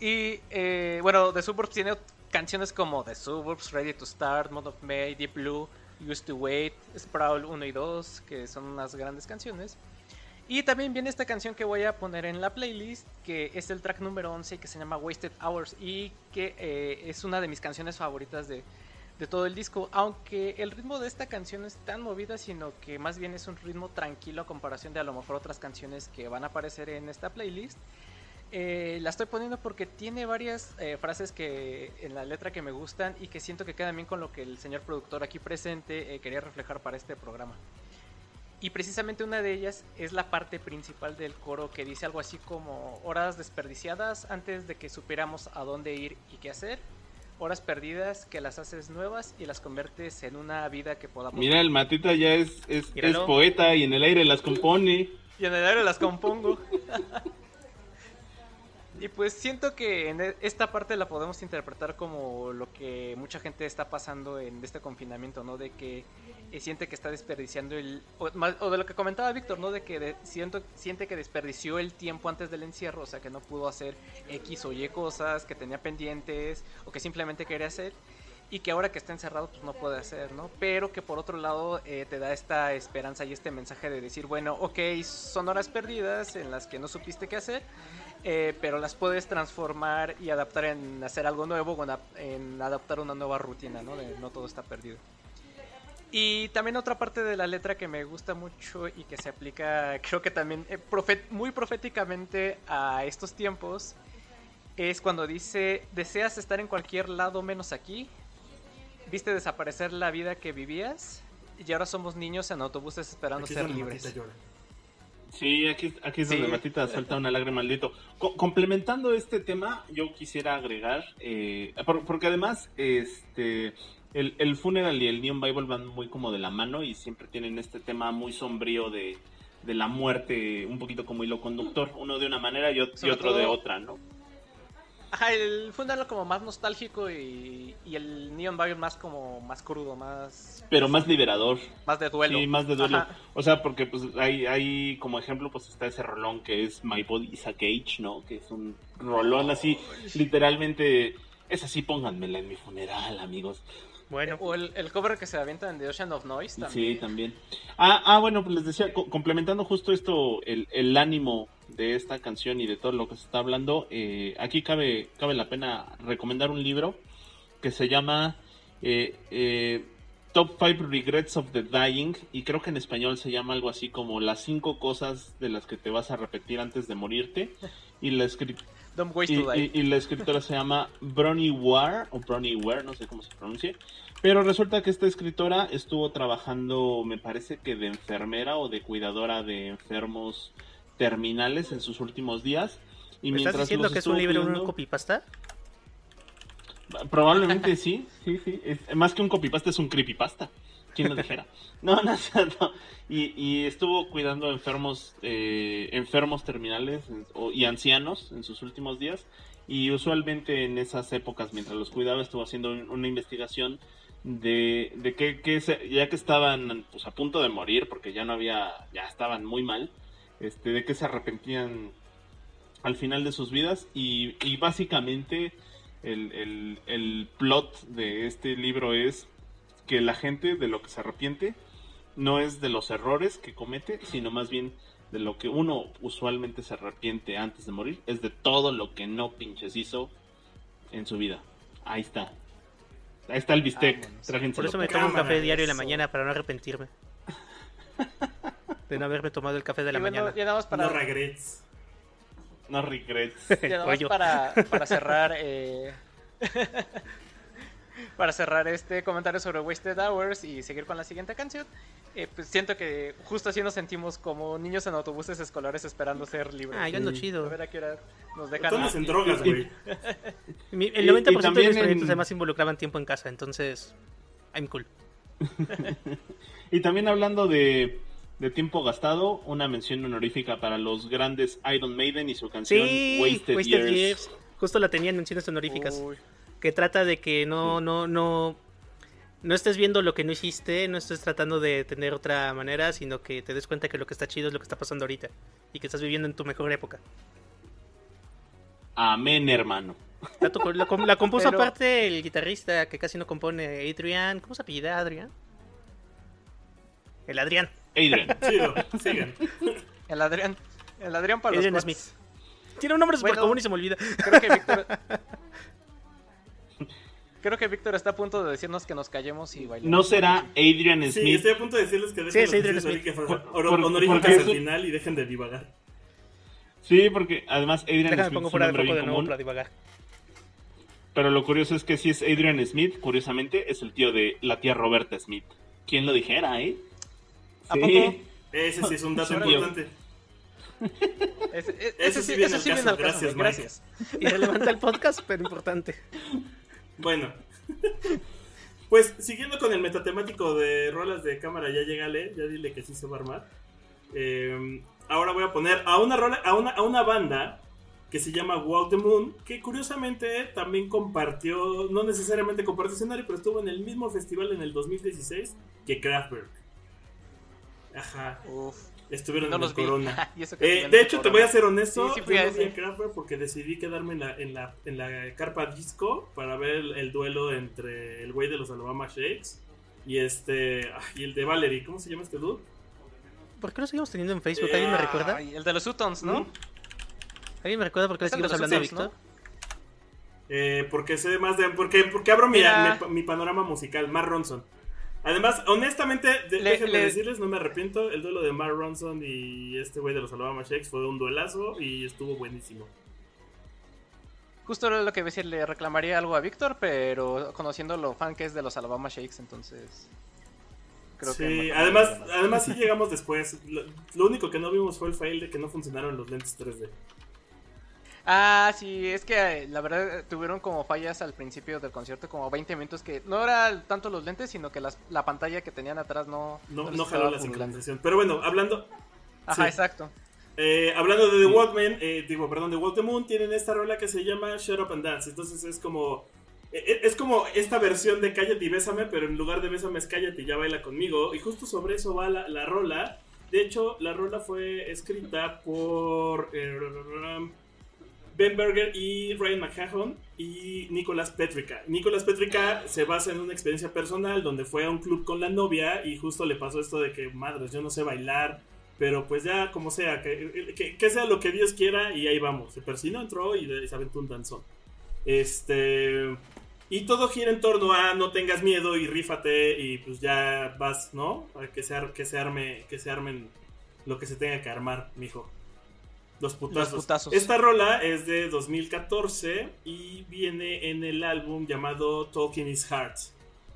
Y eh, bueno, The Suburbs tiene canciones como The Suburbs, Ready to Start, Mode of May, Deep Blue, Used to Wait, Sprawl 1 y 2, que son unas grandes canciones. Y también viene esta canción que voy a poner en la playlist, que es el track número 11, que se llama Wasted Hours, y que eh, es una de mis canciones favoritas de, de todo el disco. Aunque el ritmo de esta canción no es tan movida, sino que más bien es un ritmo tranquilo a comparación de a lo mejor otras canciones que van a aparecer en esta playlist. Eh, la estoy poniendo porque tiene varias eh, frases que en la letra que me gustan y que siento que quedan bien con lo que el señor productor aquí presente quería reflejar para este programa. Y precisamente una de ellas es la parte principal del coro que dice algo así como horas desperdiciadas antes de que supiéramos a dónde ir y qué hacer. Horas perdidas que las haces nuevas y las conviertes en una vida que podamos. Mira, el Matita ya es, es, poeta y en el aire las compone. Y en el aire las compongo. y pues siento que en e- esta parte la podemos interpretar como lo que mucha gente está pasando en este confinamiento, ¿no? De que eh, siente que está desperdiciando el... O, de lo que comentaba Víctor, ¿no? De que de- siento, siente que desperdició el tiempo antes del encierro, o sea, que no pudo hacer X o Y cosas que tenía pendientes o que simplemente quería hacer y que ahora que está encerrado pues no puede hacer, ¿no? Pero que por otro lado eh, te da esta esperanza y este mensaje de decir, bueno, ok, son horas perdidas en las que no supiste qué hacer, eh, pero las puedes transformar y adaptar en hacer algo nuevo, en, ap- en adaptar una nueva rutina, ¿no? De no todo está perdido. Y también otra parte de la letra que me gusta mucho y que se aplica, creo que también eh, muy proféticamente a estos tiempos, es cuando dice, deseas estar en cualquier lado menos aquí, viste desaparecer la vida que vivías y ahora somos niños en autobuses esperando Aquí ser libres. Sí, aquí, aquí es donde Sí. Matita suelta una lágrima maldito. Co- complementando este tema, yo quisiera agregar, eh, por- porque además, este, el, el Funeral y el Neon Bible van muy como de la mano y siempre tienen este tema muy sombrío de, de la muerte, un poquito como hilo conductor, uno de una manera y, y otro de otra, ¿no? Ajá, el Funeral como más nostálgico y, y el Neon Bible más como más crudo, más, Pero más liberador. más de duelo. Sí, más de duelo. Ajá. O sea, porque pues hay, hay como ejemplo, pues está ese rolón que es My Body is a Cage, ¿no? Que es un rolón así, literalmente, es así, pónganmela en mi funeral, amigos. Bueno, O el, el cover que se avienta en The Ocean of Noise también. Sí, también. Ah, ah, bueno, pues les decía, co- complementando justo esto, el, el ánimo de esta canción y de todo lo que se está hablando, eh, aquí cabe, cabe la pena recomendar un libro que se llama eh, eh, Top 5 Regrets of the Dying y creo que en español se llama algo así como las cinco cosas de las que te vas a repetir antes de morirte y la escri- Don't Waste y, to Die. y- y la escritora se llama Bronnie Ware, o Bronnie Ware, no sé cómo se pronuncie. Pero resulta que esta escritora estuvo trabajando, me parece que de enfermera o de cuidadora de enfermos terminales en sus últimos días. Y ¿me estás mientras diciendo que es un libro, un cuidando- copypasta? Probablemente sí, sí, sí. Es- más que un copypasta es un creepypasta. ¿Quién lo dijera? No, no, cierto. Y, y estuvo cuidando enfermos, eh, enfermos terminales y ancianos en sus últimos días. Y usualmente en esas épocas, mientras los cuidaba, estuvo haciendo un- una investigación de, de que, que se- ya que estaban pues, a punto de morir, porque ya no había, ya estaban muy mal, este, de que se arrepentían al final de sus vidas. Y, y básicamente el, el, el plot de este libro es que la gente de lo que se arrepiente no es de los errores que comete, sino más bien de lo que uno usualmente se arrepiente antes de morir, es de todo lo que no pinches hizo en su vida. Ahí está. Ahí está el bistec. Trájenselo. Por eso me tomo un café diario en la mañana para no arrepentirme. De no haberme tomado el café de la bueno, mañana. ya nada más para, No regrets. No regrets. ya nada más para, para cerrar eh, para cerrar este comentario sobre Wasted Hours y seguir con la siguiente canción. eh, pues siento que justo así nos sentimos como niños en autobuses escolares esperando ser libres. Ah, yo ando Sí. A chido. ver a qué hora nos dejan. andas en drogas, güey. El Y- 90% y de mis proyectos en- además involucraban tiempo en casa, entonces I'm cool. Y también hablando de, de tiempo gastado, una mención honorífica para los grandes Iron Maiden y su canción Sí, Wasted, Wasted, Years. Years. Justo la tenía en menciones honoríficas. Uy, Que trata de que no, no, no, no estés viendo lo que no hiciste, no estés tratando de tener otra manera, sino que te des cuenta que lo que está chido es lo que está pasando ahorita. Y que estás viviendo en tu mejor época. Amén, hermano. La, la la compuso Pero- aparte el guitarrista que casi no compone, Adrian. ¿Cómo se apellida Adrian? El Adrián. Adrian. Chido, sigan. el Adrián. El Adrián para Adrian los Smith. Tiene un nombre súper Bueno. común y se me olvida. Creo que Víctor. Creo que Víctor está a punto de decirnos que nos callemos y bailemos. ¿No será Adrian Sí, Smith? estoy a punto de decirles que Sí, dejen es Adrian episodios Smith. honoríficas- Por- honor- por- porque al eso- final y dejen de divagar. Sí, porque además Adrian Déjame Smith pongo es un fuera de de nuevo común. para divagar. Pero lo curioso es que si es Adrian Smith, curiosamente, es el tío de la tía Roberta Smith. ¿Quién lo dijera, eh? ¿A Sí. poco? Ese sí es un dato importante. Ese, Ese ese sí viene ese al sí caso. viene al caso, Gracias, güey, Mike. gracias. Irrelevante al podcast, pero importante. Bueno. Pues siguiendo con el metatemático de rolas de cámara, ya llegale, ya dile que sí se va a armar. Eh, ahora voy a poner a una rola, a una, a una banda que se llama Walk the Moon, que curiosamente también compartió, no necesariamente compartió escenario, pero estuvo en el mismo festival en el 2016 que Kraftwerk. Ajá, Uf, estuvieron no en vi. Corona. Y eso que Eh, de hecho, te voy a ser honesto. Sí, sí fui yo a no fui ese. a Kraftwerk porque decidí quedarme en la, en la, en la carpa disco para ver el, el duelo entre el güey de los Alabama Shakes y este y el de Valerie. ¿Cómo se llama este dude? ¿Por qué lo seguimos teniendo en Facebook? ¿Alguien me recuerda? Ay, el de los Sutons, ¿no? ¿Mm? ¿Alguien me recuerda por qué le seguimos hablando a? Eh, porque sé más de. Porque, porque abro mi, mi, mi panorama musical, Mark Ronson. Además, honestamente, de- Le- déjenme le- decirles, no me arrepiento. El duelo de Mark Ronson y este güey de los Alabama Shakes fue un duelazo y estuvo buenísimo. Justo era lo que decir, le reclamaría algo a Víctor, pero conociendo lo fan que es de los Alabama Shakes, entonces. Creo sí, que además, además sí llegamos después. Lo, lo único que no vimos fue el fail de que no funcionaron los lentes 3D. Ah, sí, es que eh, la verdad eh, tuvieron como fallas al principio del concierto, como 20 minutos que no era tanto los lentes, sino que las- la pantalla que tenían atrás no. No, no jaló la sincronización. Pero bueno, hablando, Ajá, Sí. exacto. eh, hablando de The Walkman, eh, digo, perdón, de Walk the Moon, tienen esta rola que se llama Shut Up and Dance. Entonces es como. eh, Es como esta versión de Cállate y Bésame, pero en lugar de Bésame es Cállate y ya baila conmigo. Y justo sobre eso va la, la rola. De hecho, la rola fue escrita por eh, Ben Berger y Ryan McHahon y Nicolas Petrica. Nicolas Petrica se basa en una experiencia personal donde fue a un club con la novia y justo le pasó esto de que, madres, yo no sé bailar, pero pues ya como sea, que, sea lo que Dios quiera y ahí vamos. Se persinó, entró y se aventó un danzón. Este... Y todo gira en torno a no tengas miedo y rífate y pues ya vas, ¿no? A que se, que se arme, que se armen lo que se tenga que armar, mijo. Los putazos. Los putazos. Esta rola es de 2014 y viene en el álbum llamado Talking is Heart,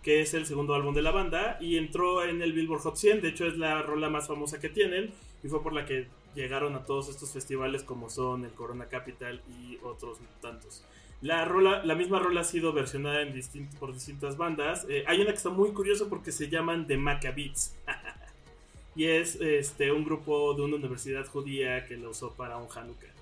que es el segundo álbum de la banda y entró en el Billboard Hot 100, de hecho es la rola más famosa que tienen y fue por la que llegaron a todos estos festivales como son el Corona Capital y otros tantos. La, rola, la misma rola ha sido versionada en por distintas bandas. Eh, hay una que está muy curiosa porque se llaman The Maccabees. y es este, un grupo de una universidad judía que lo usó para un Hanukkah.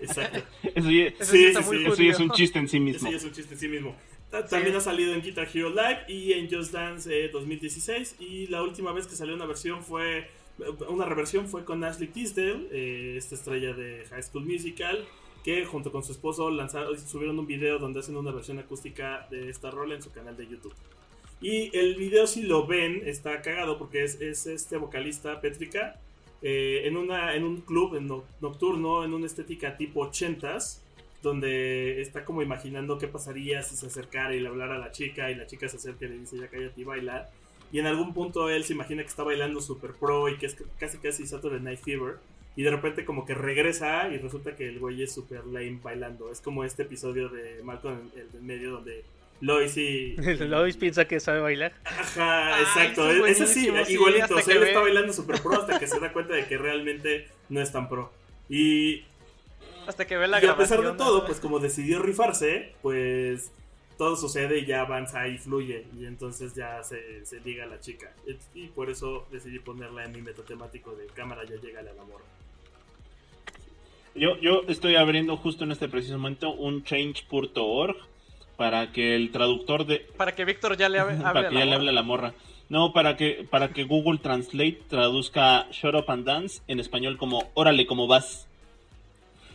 Exacto. Eso, ya- Eso Sí, sí está sí, muy sí, eso ya es un chiste en sí mismo. ya es un chiste en sí mismo. Ta- También ha salido en Guitar Hero Live y en Just Dance eh, 2016. Y la última vez que salió una versión fue. Una reversión fue con Ashley Tisdale, eh, esta estrella de High School Musical, que junto con su esposo lanzaron, subieron un video donde hacen una versión acústica de esta rola en su canal de YouTube. Y el video, si lo ven, está cagado porque es, es este vocalista, Petrica, eh, en, una, en un club en no- nocturno, en una estética tipo 80s, donde está como imaginando qué pasaría si se acercara y le hablara a la chica y la chica se acerca y le dice ya cállate y baila. Y en algún punto él se imagina que está bailando super pro y que es casi casi Saturday Night Fever. Y de repente como que regresa y resulta que el güey es super lame bailando. Es como este episodio de Malcolm el del medio donde Lois sí. Lois piensa que sabe bailar. Ajá, Ay, exacto. eso es así, igualito. O sea, él ve- está bailando super pro hasta que se da cuenta de que realmente no es tan pro. Y, Hasta que ve la y a pesar de todo, ¿no? pues como decidió rifarse, pues todo sucede y ya avanza y fluye. Y entonces ya se, se liga a la chica. Y, y por eso decidí ponerla en mi metatemático de cámara, ya llega el amor. Yo, yo estoy abriendo justo en este preciso momento un change.org para que el traductor de... Para que Víctor ya le hable, hable para a que la ya le hable a la morra. No, para que, para que Google Translate traduzca Shut Up and Dance en español como Órale, como vas.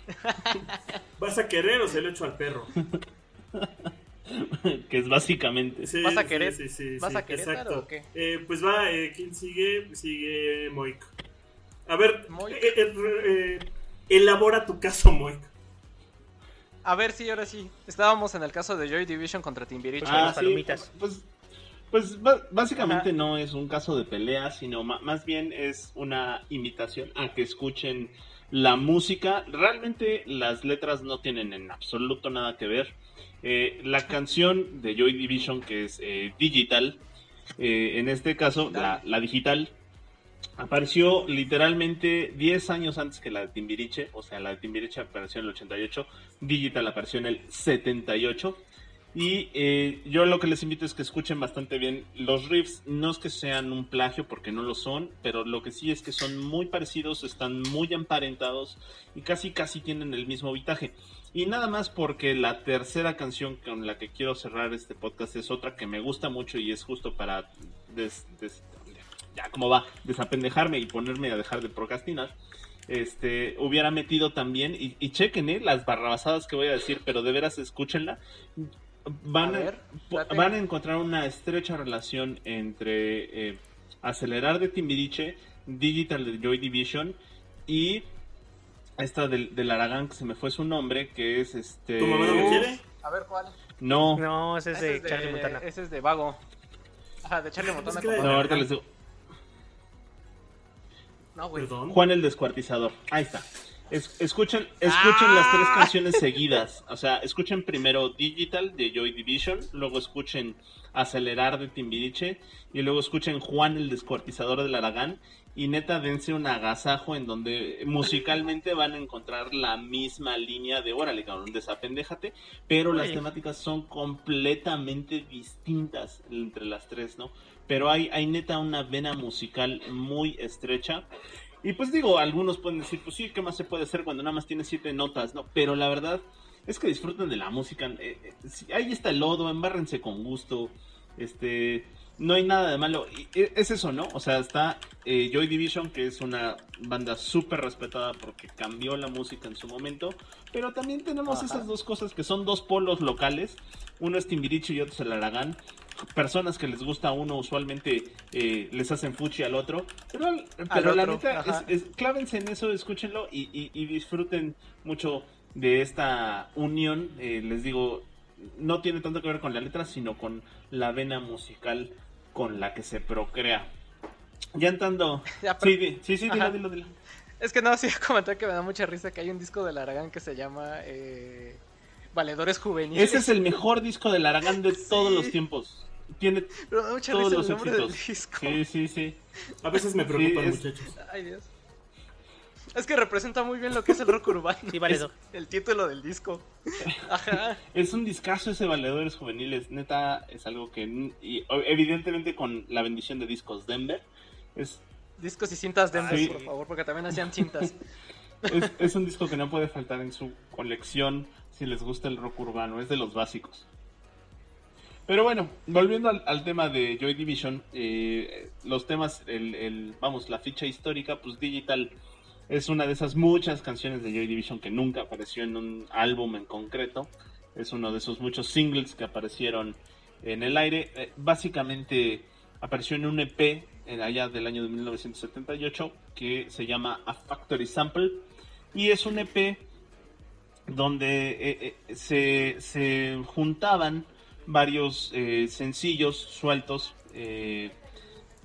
¿Vas a querer o se lo echo al perro? que es básicamente... Sí, ¿Vas a querer- sí, sí, vas sí, a exacto. o qué? Eh, pues va, eh, ¿quién sigue? Sigue Moik. A ver, Moik. eh, eh, eh, elabora tu caso, Moik. A ver, sí, ahora sí. Estábamos en el caso de Joy Division contra Timbiriche. Pues, las sí, palomitas. pues, pues ba- básicamente Ajá. no es un caso de pelea, sino más bien es una invitación a que escuchen la música. Realmente las letras no tienen en absoluto nada que ver. Eh, la canción de Joy Division, que es eh, digital, eh, en este caso la, la digital, apareció literalmente 10 años antes que la de Timbiriche. O sea, la de Timbiriche apareció en el 88, digital apareció en el 78. Y eh, yo lo que les invito es que escuchen bastante bien los riffs. No es que sean un plagio, porque no lo son, pero lo que sí es que son muy parecidos, están muy emparentados y casi casi tienen el mismo vitaje. Y nada más porque la tercera canción con la que quiero cerrar este podcast es otra que me gusta mucho y es justo para des- des- ya como va, desapendejarme y ponerme a dejar de procrastinar. Este, hubiera metido también, y, y chequen, eh, las barrabasadas que voy a decir, pero de veras escúchenla. Van A ver, van a encontrar una estrecha relación entre eh, Acelerar de Timbiriche, Digital de Joy Division y esta del, del Aragán, que se me fue su nombre, que es este... ¿Tu mamá no me quiere? A ver, ¿cuál? No, No, ese es Ese de es de, Charlie Montana. ese es de Vago. Ajá, de Charlie Montana. No, ahorita les digo. No, güey. Perdón. Juan el Descuartizador. Ahí está. Es- escuchen escuchen las tres Ah. canciones seguidas. O sea, escuchen primero Digital de Joy Division, luego escuchen Acelerar de Timbiriche y luego escuchen Juan el Descuartizador del Aragán. Y neta, dense un agasajo en donde musicalmente van a encontrar la misma línea de órale, cabrón, desapendéjate. Pero las temáticas son completamente distintas entre las tres, ¿no? Pero hay, hay neta una vena musical muy estrecha. Y pues digo, algunos pueden decir, pues sí, ¿qué más se puede hacer cuando nada más tiene siete notas, no? Pero la verdad es que disfruten de la música. eh, eh, ahí está el lodo, embárrense con gusto. Este, no hay nada de malo. Eh, es eso, ¿no? O sea, está eh, Joy Division, que es una banda súper respetada porque cambió la música en su momento. Pero también tenemos Ajá. esas dos cosas que son dos polos locales. Uno es Timbiriche y otro es el Aragán. Personas que les gusta a uno usualmente eh, les hacen fuchi al otro. Pero, al- pero la neta, es, es- clávense en eso, escúchenlo y, y- y disfruten mucho de esta unión. Eh, les digo, no tiene tanto que ver con la letra, sino con la vena musical con la que se procrea. Ya entrando. Ya, pero- Sí, di- sí, sí, dilo, dilo, dilo. Es que no, sí, comentar que me da mucha risa que hay un disco del Aragán que se llama eh, Valedores Juveniles. Ese es el mejor disco del Aragán de todos los tiempos. Tiene Pero me da mucha todos risa los el nombre del disco. Sí, sí, sí. A veces me preocupan, Sí, es- muchachos. Ay, Dios. Es que representa muy bien lo que es el rock urbano. Sí, vale, Es do. el título del disco. Ajá. Es un discazo ese Valedores Juveniles. Neta, es algo que. y, evidentemente, con la bendición de discos Denver. Es, Discos y cintas de Sí. por favor, porque también hacían cintas. es, es un disco que no puede faltar en su colección si les gusta el rock urbano. Es de los básicos. Pero bueno, volviendo al, al tema de Joy Division, eh, los temas, el, el- vamos, la ficha histórica, pues Digital es una de esas muchas canciones de Joy Division que nunca apareció en un álbum en concreto. Es uno de esos muchos singles que aparecieron en el aire. Eh, básicamente apareció en un EP allá del año de 1978 que se llama A Factory Sample. Y es un EP donde eh, eh, se, se juntaban varios sencillos sueltos,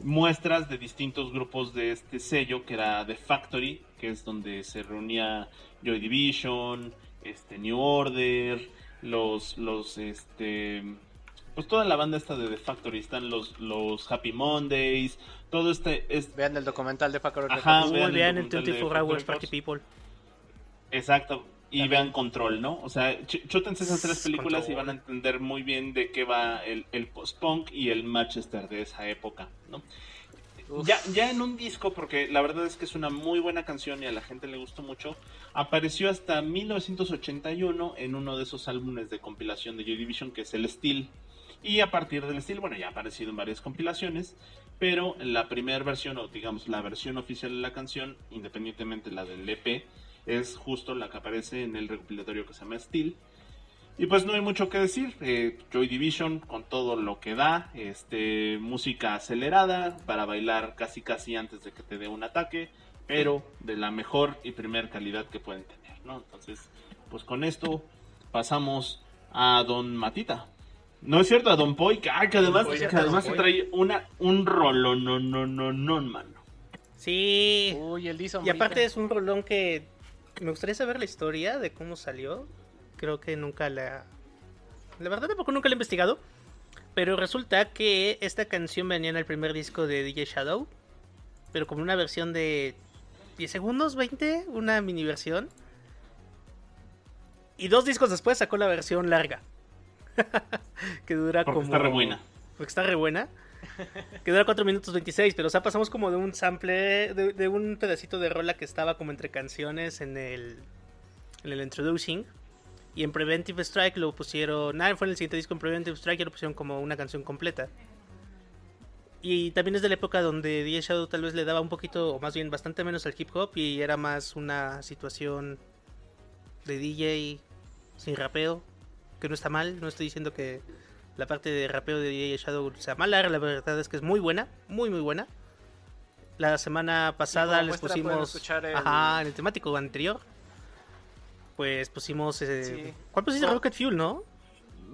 muestras de distintos grupos de este sello que era The Factory, que es donde se reunía Joy Division, este New Order, los los este pues toda la banda esta de The Factory, están los, los Happy Mondays, todo este... Es... Vean el documental de Factory Ajá, Muy vean el bien en documental de 24 Hours Party People. Exacto. Y vean Control, ¿no? O sea, ch- chútense esas tres películas y van a entender muy bien de qué va el, el post-punk y el Manchester de esa época, ¿no? Ya, ya en un disco, porque la verdad es que es una muy buena canción y a la gente le gustó mucho, apareció hasta 1981 en uno de esos álbumes de compilación de Joy Division, que es el Steel. Y a partir del Steel, bueno, ya ha aparecido en varias compilaciones, pero la primera versión, o digamos la versión oficial de la canción, independientemente la del EP, es justo la que aparece en el recopilatorio que se llama Steel. Y pues no hay mucho que decir, eh, Joy Division con todo lo que da, este, música acelerada para bailar casi casi antes de que te dé un ataque, pero de la mejor y primer calidad que pueden tener, ¿no? Entonces, pues con esto pasamos a Don Matita. No es cierto, a Don Poi, que, además, que además se trae una, un rolo, no, no, no, no, mano. Sí. Uy, el. Y aparte es un rolón que me gustaría saber la historia de cómo salió. Creo que nunca la... La verdad tampoco nunca la he investigado. Pero resulta que esta canción venía en el primer disco de DJ Shadow. Pero como una versión de 10 segundos, 20, una mini versión. Y dos discos después sacó la versión larga. que dura Porque como... está re buena. Porque está re buena. Que dura 4 minutos 26, pero o sea, pasamos como de un sample, de, de un pedacito de rola que estaba como entre canciones en el, en el introducing. Y en Preventive Strike lo pusieron, nada, fue en el siguiente disco en Preventive Strike ya lo pusieron como una canción completa. Y también es de la época donde DJ Shadow tal vez le daba un poquito, o más bien bastante menos al hip hop y era más una situación de DJ sin rapeo, que no está mal, no estoy diciendo que la parte de rapeo de DJ Shadow sea mala, la verdad es que es muy buena, muy muy buena. La semana pasada les pusimos, escuchar el- ajá, en el temático anterior, pues pusimos, eh, Sí. ¿cuál pusiste? No. Rocket Fuel, ¿no?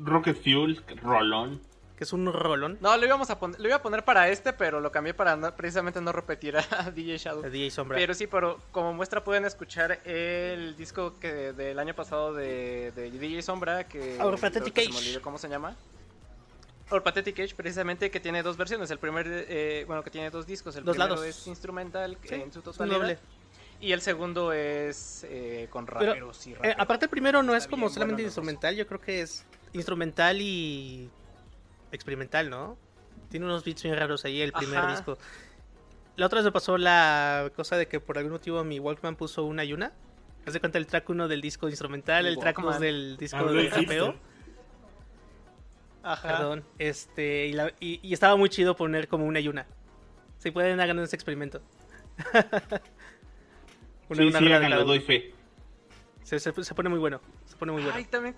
Rocket Fuel, Rolón. Que es un rolón. No, lo íbamos a poner, lo iba a poner para este, pero lo cambié para no- precisamente no repetir a DJ Shadow. de DJ Sombra. Pero sí, pero como muestra pueden escuchar el disco que del año pasado de, de DJ Sombra, que Our Pathetic Age. olvidó cómo se llama. Our Pathetic Age, precisamente, que tiene dos versiones. El primer, eh, bueno, que tiene dos discos. El Dos primero lados. es instrumental Sí, en su es un totalidad. Y el segundo es eh, con Pero, raperos y Eh, raperos. aparte el primero no es como bien solamente bueno instrumental, yo creo que es instrumental y experimental, ¿no? Tiene unos beats bien raros ahí el primer Ajá. disco. La otra vez me pasó la cosa de que por algún motivo mi Walkman puso una y una. Haz de cuenta el track 1 del disco instrumental, el track 2 Walkman. del disco Habló de el hipster. rapeo. Ajá. Perdón. Este, y, la- y- y estaba muy chido poner como una y una. Si pueden hagan ese experimento. Una- Sí, una sí, háganlo, doy fe. Se, se- se pone muy bueno. Se pone muy bueno. Ay, también.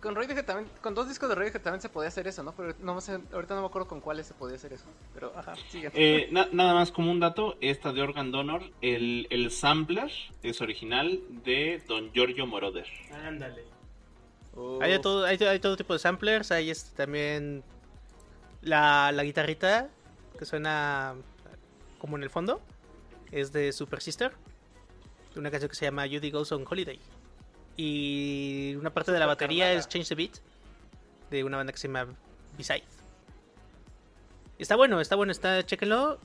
Con Radiohead también, con dos discos de Radiohead también se podía hacer eso, ¿no? Pero no sé, ahorita no me acuerdo con cuáles se podía hacer eso. Pero, ajá, sigue. Eh, na- nada más como un dato, esta de Organ Donor, el, el sampler es original de Don Giorgio Moroder. Ándale. Uf. Hay, de todo, hay, hay todo tipo de samplers, hay este, también la, la guitarrita que suena como en el fondo, es de Super Sister, una canción que se llama Judy Goes on Holiday. Y una parte de la batería es Change the Beat, de una banda que se llama Beside. Está bueno, está bueno, está, chéquenlo.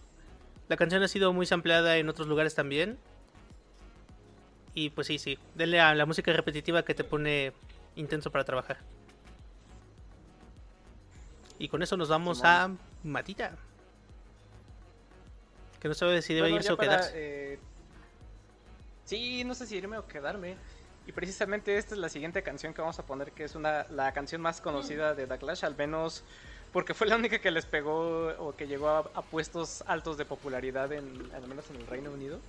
La canción ha sido muy sampleada en otros lugares también. Y pues sí, sí, denle a la música repetitiva que te pone intenso para trabajar. Y con eso nos vamos a Matita. Que no sabe si debe Bueno, irse o para, quedarse. eh, Sí, no sé si irme o quedarme. Y precisamente esta es la siguiente canción que vamos a poner, que es una la canción más conocida de The Clash, al menos porque fue la única que les pegó o que llegó a, a puestos altos de popularidad, en, al menos en el Reino Unido.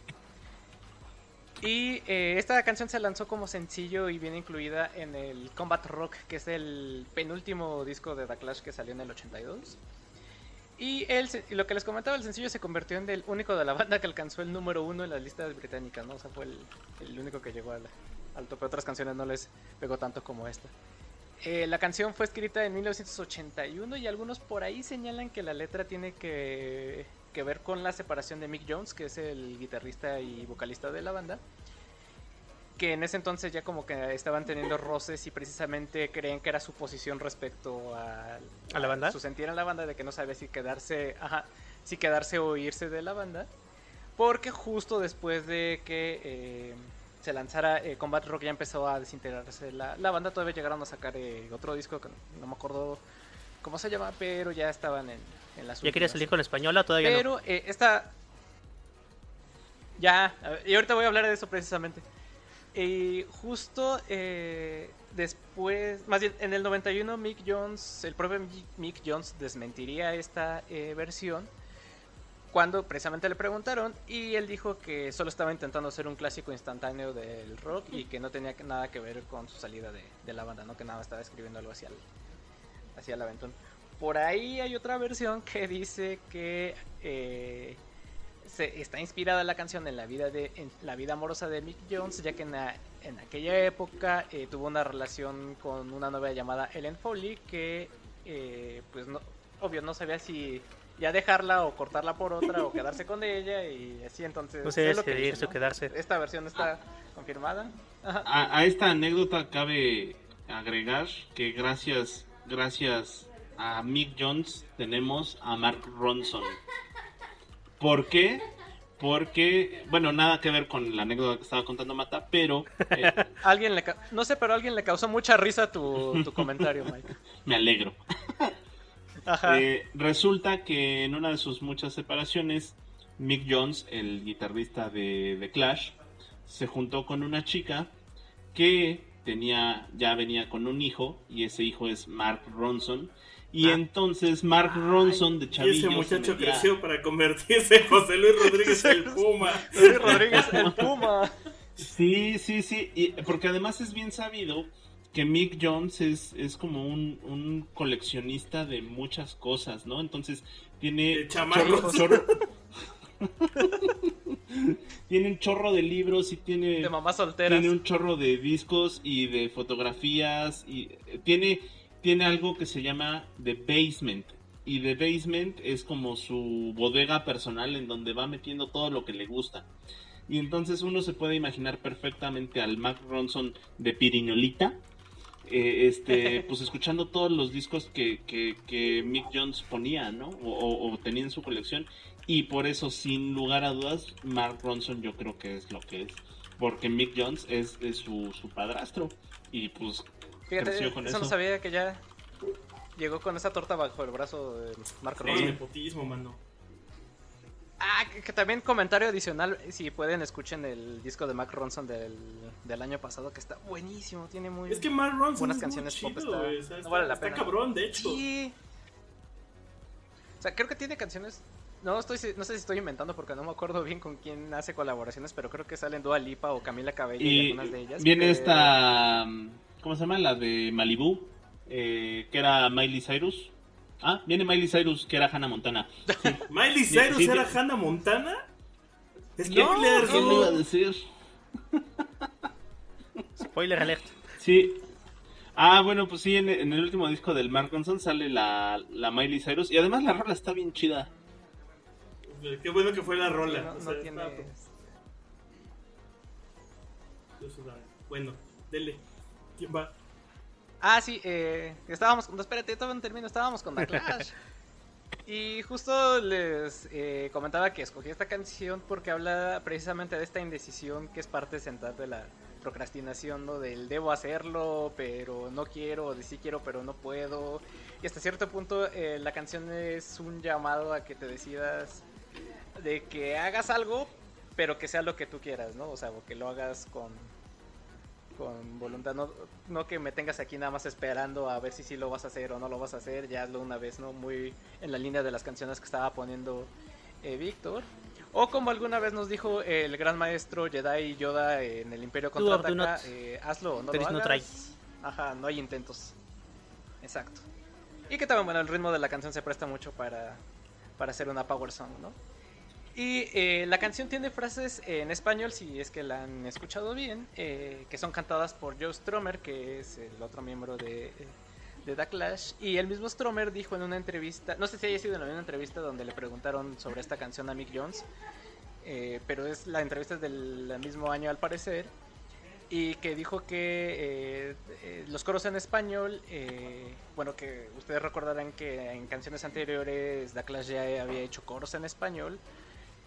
Y eh, esta canción se lanzó como sencillo y viene incluida en el Combat Rock, que es el penúltimo disco de The Clash que salió en el 82. Y, el, lo que les comentaba, el sencillo se convirtió en el único de la banda que alcanzó el número uno en las listas británicas, ¿no? O sea, fue el, único que llegó al, al tope. Otras canciones no les pegó tanto como esta. Eh, la canción fue escrita en 1981 y algunos por ahí señalan que la letra tiene que ver con la separación de Mick Jones, que es el guitarrista y vocalista de la banda. Que en ese entonces ya como que estaban teniendo roces y precisamente creen que era su posición respecto a, ¿A la banda? su sentir en la banda de que no sabía si quedarse, ajá, si quedarse o irse de la banda, porque justo después de que eh, se lanzara eh, Combat Rock ya empezó a desintegrarse la, la banda, todavía llegaron a sacar eh, otro disco que no me acuerdo cómo se llama, pero ya estaban en, en las ¿Ya quería salir con española? Todavía no. Pero eh, esta. Ya, a y ahorita voy a hablar de eso precisamente. Y justo eh, después, más bien en el 91, Mick Jones, el propio Mick- Jones desmentiría esta eh, versión cuando precisamente le preguntaron y él dijo que solo estaba intentando hacer un clásico instantáneo del rock y que no tenía nada que ver con su salida de, de la banda, no que nada estaba escribiendo algo hacia el, hacia el aventón. Por ahí hay otra versión que dice que eh, se, está inspirada la canción en la vida de en la vida amorosa de Mick Jones, ya que en, la- en aquella época eh, tuvo una relación con una novia llamada Ellen Foley que eh, pues no, obvio no sabía si ya dejarla o cortarla por otra o quedarse con ella y así entonces sé es lo que quedarse. Esta versión está confirmada. Ajá. A, a esta anécdota cabe agregar que gracias, gracias a Mick Jones tenemos a Mark Ronson. ¿Por qué? Porque, bueno, nada que ver con la anécdota que estaba contando Mata, pero eh, Alguien le no sé, pero alguien le causó mucha risa tu, tu comentario, Mike. me alegro. Ajá. Eh, resulta que en una de sus muchas separaciones, Mick Jones, el guitarrista de, de Clash, se juntó con una chica que tenía, ya venía con un hijo, y ese hijo es Mark Ronson. Y Ah. entonces Mark Ronson de Y Chavillo ese se muchacho creció para convertirse en José Luis Rodríguez el Puma. Luis Rodríguez, el Puma. Sí, sí, sí, y- porque además es bien sabido que Mick Jones es, es como un, un coleccionista de muchas cosas, ¿no? Entonces tiene chorro- tiene un chorro de libros y tiene, De mamás solteras. tiene un chorro de discos y de fotografías y eh, tiene, tiene algo que se llama The Basement. Y The Basement es como su bodega personal en donde va metiendo todo lo que le gusta. Y entonces uno se puede imaginar perfectamente al Mac Ronson de Piriñolita. eh, este, pues escuchando todos los discos que, que, que Mick Jones ponía, ¿no? O, o- o tenía en su colección. Y por eso, sin lugar a dudas, Mark Ronson yo creo que es lo que es. Porque Mick Jones es, es su, su padrastro. Y pues Fíjate, eso eso. no sabía que ya llegó con esa torta bajo el brazo de Marco Sí, Ronson. nepotismo, mano. Ah, que, que también comentario adicional, si pueden escuchen el disco de Mark Ronson del, del año pasado que está buenísimo, tiene muy Es que Mark Ronson Buenas es canciones muy pop está- güey, o sea, no está, vale la está pena. cabrón, de hecho. Sí. O sea, creo que tiene canciones. No estoy no sé si estoy inventando porque no me acuerdo bien con quién hace colaboraciones, pero creo que salen Dua Lipa o Camila Cabello y, Y algunas de ellas. viene pero- esta. ¿Cómo se llama? La de Malibu. eh, que era Miley Cyrus. Ah, viene Miley Cyrus, que era Hannah Montana. Miley Cyrus sí, era sí. Hannah Montana. No, Spoilers, ¿Quién no. iba a decir? Spoiler alert. Sí. Ah, bueno, pues sí, en, en el último disco del Mark Ronson sale la, la Miley Cyrus. Y además la rola está bien chida. Qué bueno que fue la rola. no, o no sea, tiene. Bueno, dele. ¿Quién va? Ah, sí, eh, estábamos. No, espérate, todavía no termino. Estábamos con The Clash. y justo les eh, comentaba que escogí esta canción porque habla precisamente de esta indecisión que es parte central de la procrastinación, ¿no? Del debo hacerlo, pero no quiero, o de sí quiero, pero no puedo. Y hasta cierto punto, eh, la canción es un llamado a que te decidas de que hagas algo, pero que sea lo que tú quieras, ¿no? O sea, o que lo hagas con con voluntad, no, no que me tengas aquí nada más esperando a ver si sí lo vas a hacer o no lo vas a hacer, ya hazlo una vez, ¿no? Muy en la línea de las canciones que estaba poniendo eh, Víctor. O como alguna vez nos dijo el gran maestro Jedi Yoda en el Imperio Contraataca, eh, hazlo o no There lo no hagas. Ajá, no hay intentos. Exacto. Y que también, bueno, el ritmo de la canción se presta mucho para, para hacer una power song, ¿no? Y eh, la canción tiene frases en español, si es que la han escuchado bien, eh, que son cantadas por Joe Stromer, que es el otro miembro de, de Clash. Y el mismo Stromer dijo en una entrevista, no sé si haya sido en misma entrevista donde le preguntaron sobre esta canción a Mick Jones, eh, pero es la entrevista es del mismo año al parecer, y que dijo que eh, eh, los coros en español, eh, bueno, que ustedes recordarán que en canciones anteriores The Clash ya había hecho coros en español,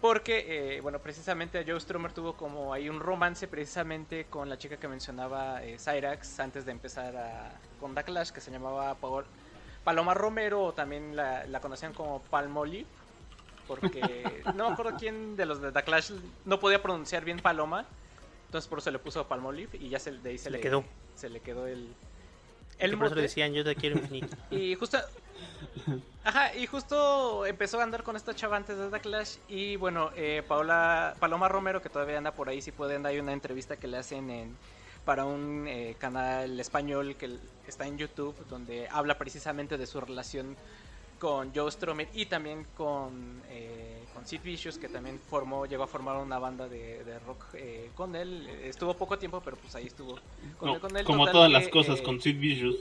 porque, bueno, precisamente Joe Strummer tuvo como ahí un romance precisamente con la chica que mencionaba Cyrax antes de empezar a, con The Clash, que se llamaba Paloma Romero, o también la, la conocían como Palmolive porque no me acuerdo quién de los de The Clash no podía pronunciar bien Paloma. Entonces por eso le puso Palmolive y ya se, de ahí se, le, quedó. Se le quedó el. El por eso le decían yo te quiero infinito. y justo. Ajá, y justo empezó a andar con esta chava antes de The Clash. Y bueno, eh, Paola, Paloma Romero, que todavía anda por ahí, si pueden, hay una entrevista que le hacen en, para un eh, canal español que está en YouTube, donde habla precisamente de su relación con Joe Stromer y también con, eh, con Sid Vicious, que también formó, llegó a formar una banda de, rock eh, con él. Estuvo poco tiempo, pero pues ahí estuvo con, él. Como todas las cosas con Sid Vicious.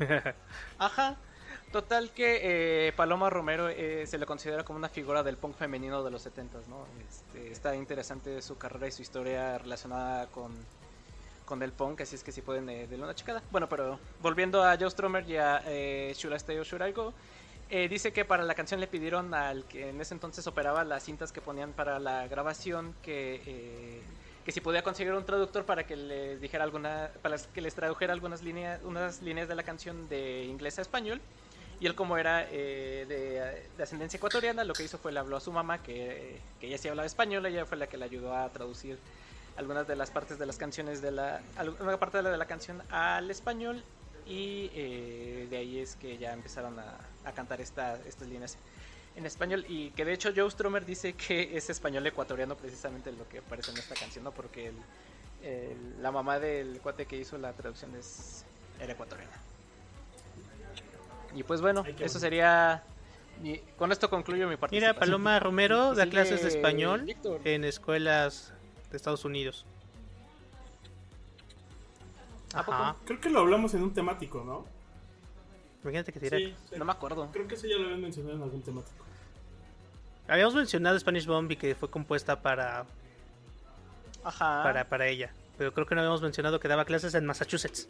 Ajá. Total que eh, Paloma Romero se le considera como una figura del punk femenino de los 70 ¿no? Este, está interesante su carrera y su historia relacionada con, con el punk, así es que si pueden de una chicada. Bueno, pero volviendo a Joe Stromer y a eh, I Stay or Should I Go, eh, dice que para la canción le pidieron al que en ese entonces operaba las cintas que ponían para la grabación que, eh, que si podía conseguir un traductor para que les dijera alguna, para que les tradujera algunas líneas, unas líneas de la canción de inglés a español. Y él como era eh, de, ascendencia ecuatoriana, lo que hizo fue le habló a su mamá, que, que ella sí hablaba español, ella fue la que le ayudó a traducir algunas de las partes de las canciones de la, alguna parte de la, de la canción al español y eh, de ahí es que ya empezaron a, cantar esta, estas líneas en español y que de hecho Joe Stromer dice que es español ecuatoriano precisamente lo que aparece en esta canción, ¿no? Porque la mamá del cuate que hizo la traducción es era ecuatoriana. Y pues bueno, eso sería con esto concluyo mi participación. Mira, Paloma Romero da clases de español en escuelas de Estados Unidos. Creo que lo hablamos en un temático, ¿no? Imagínate que dirá. No me acuerdo. Creo que eso ya lo habían mencionado en algún temático. Habíamos mencionado Spanish Bomb y que fue compuesta para. Ajá. Para, para ella. Pero creo que no habíamos mencionado que daba clases en Massachusetts.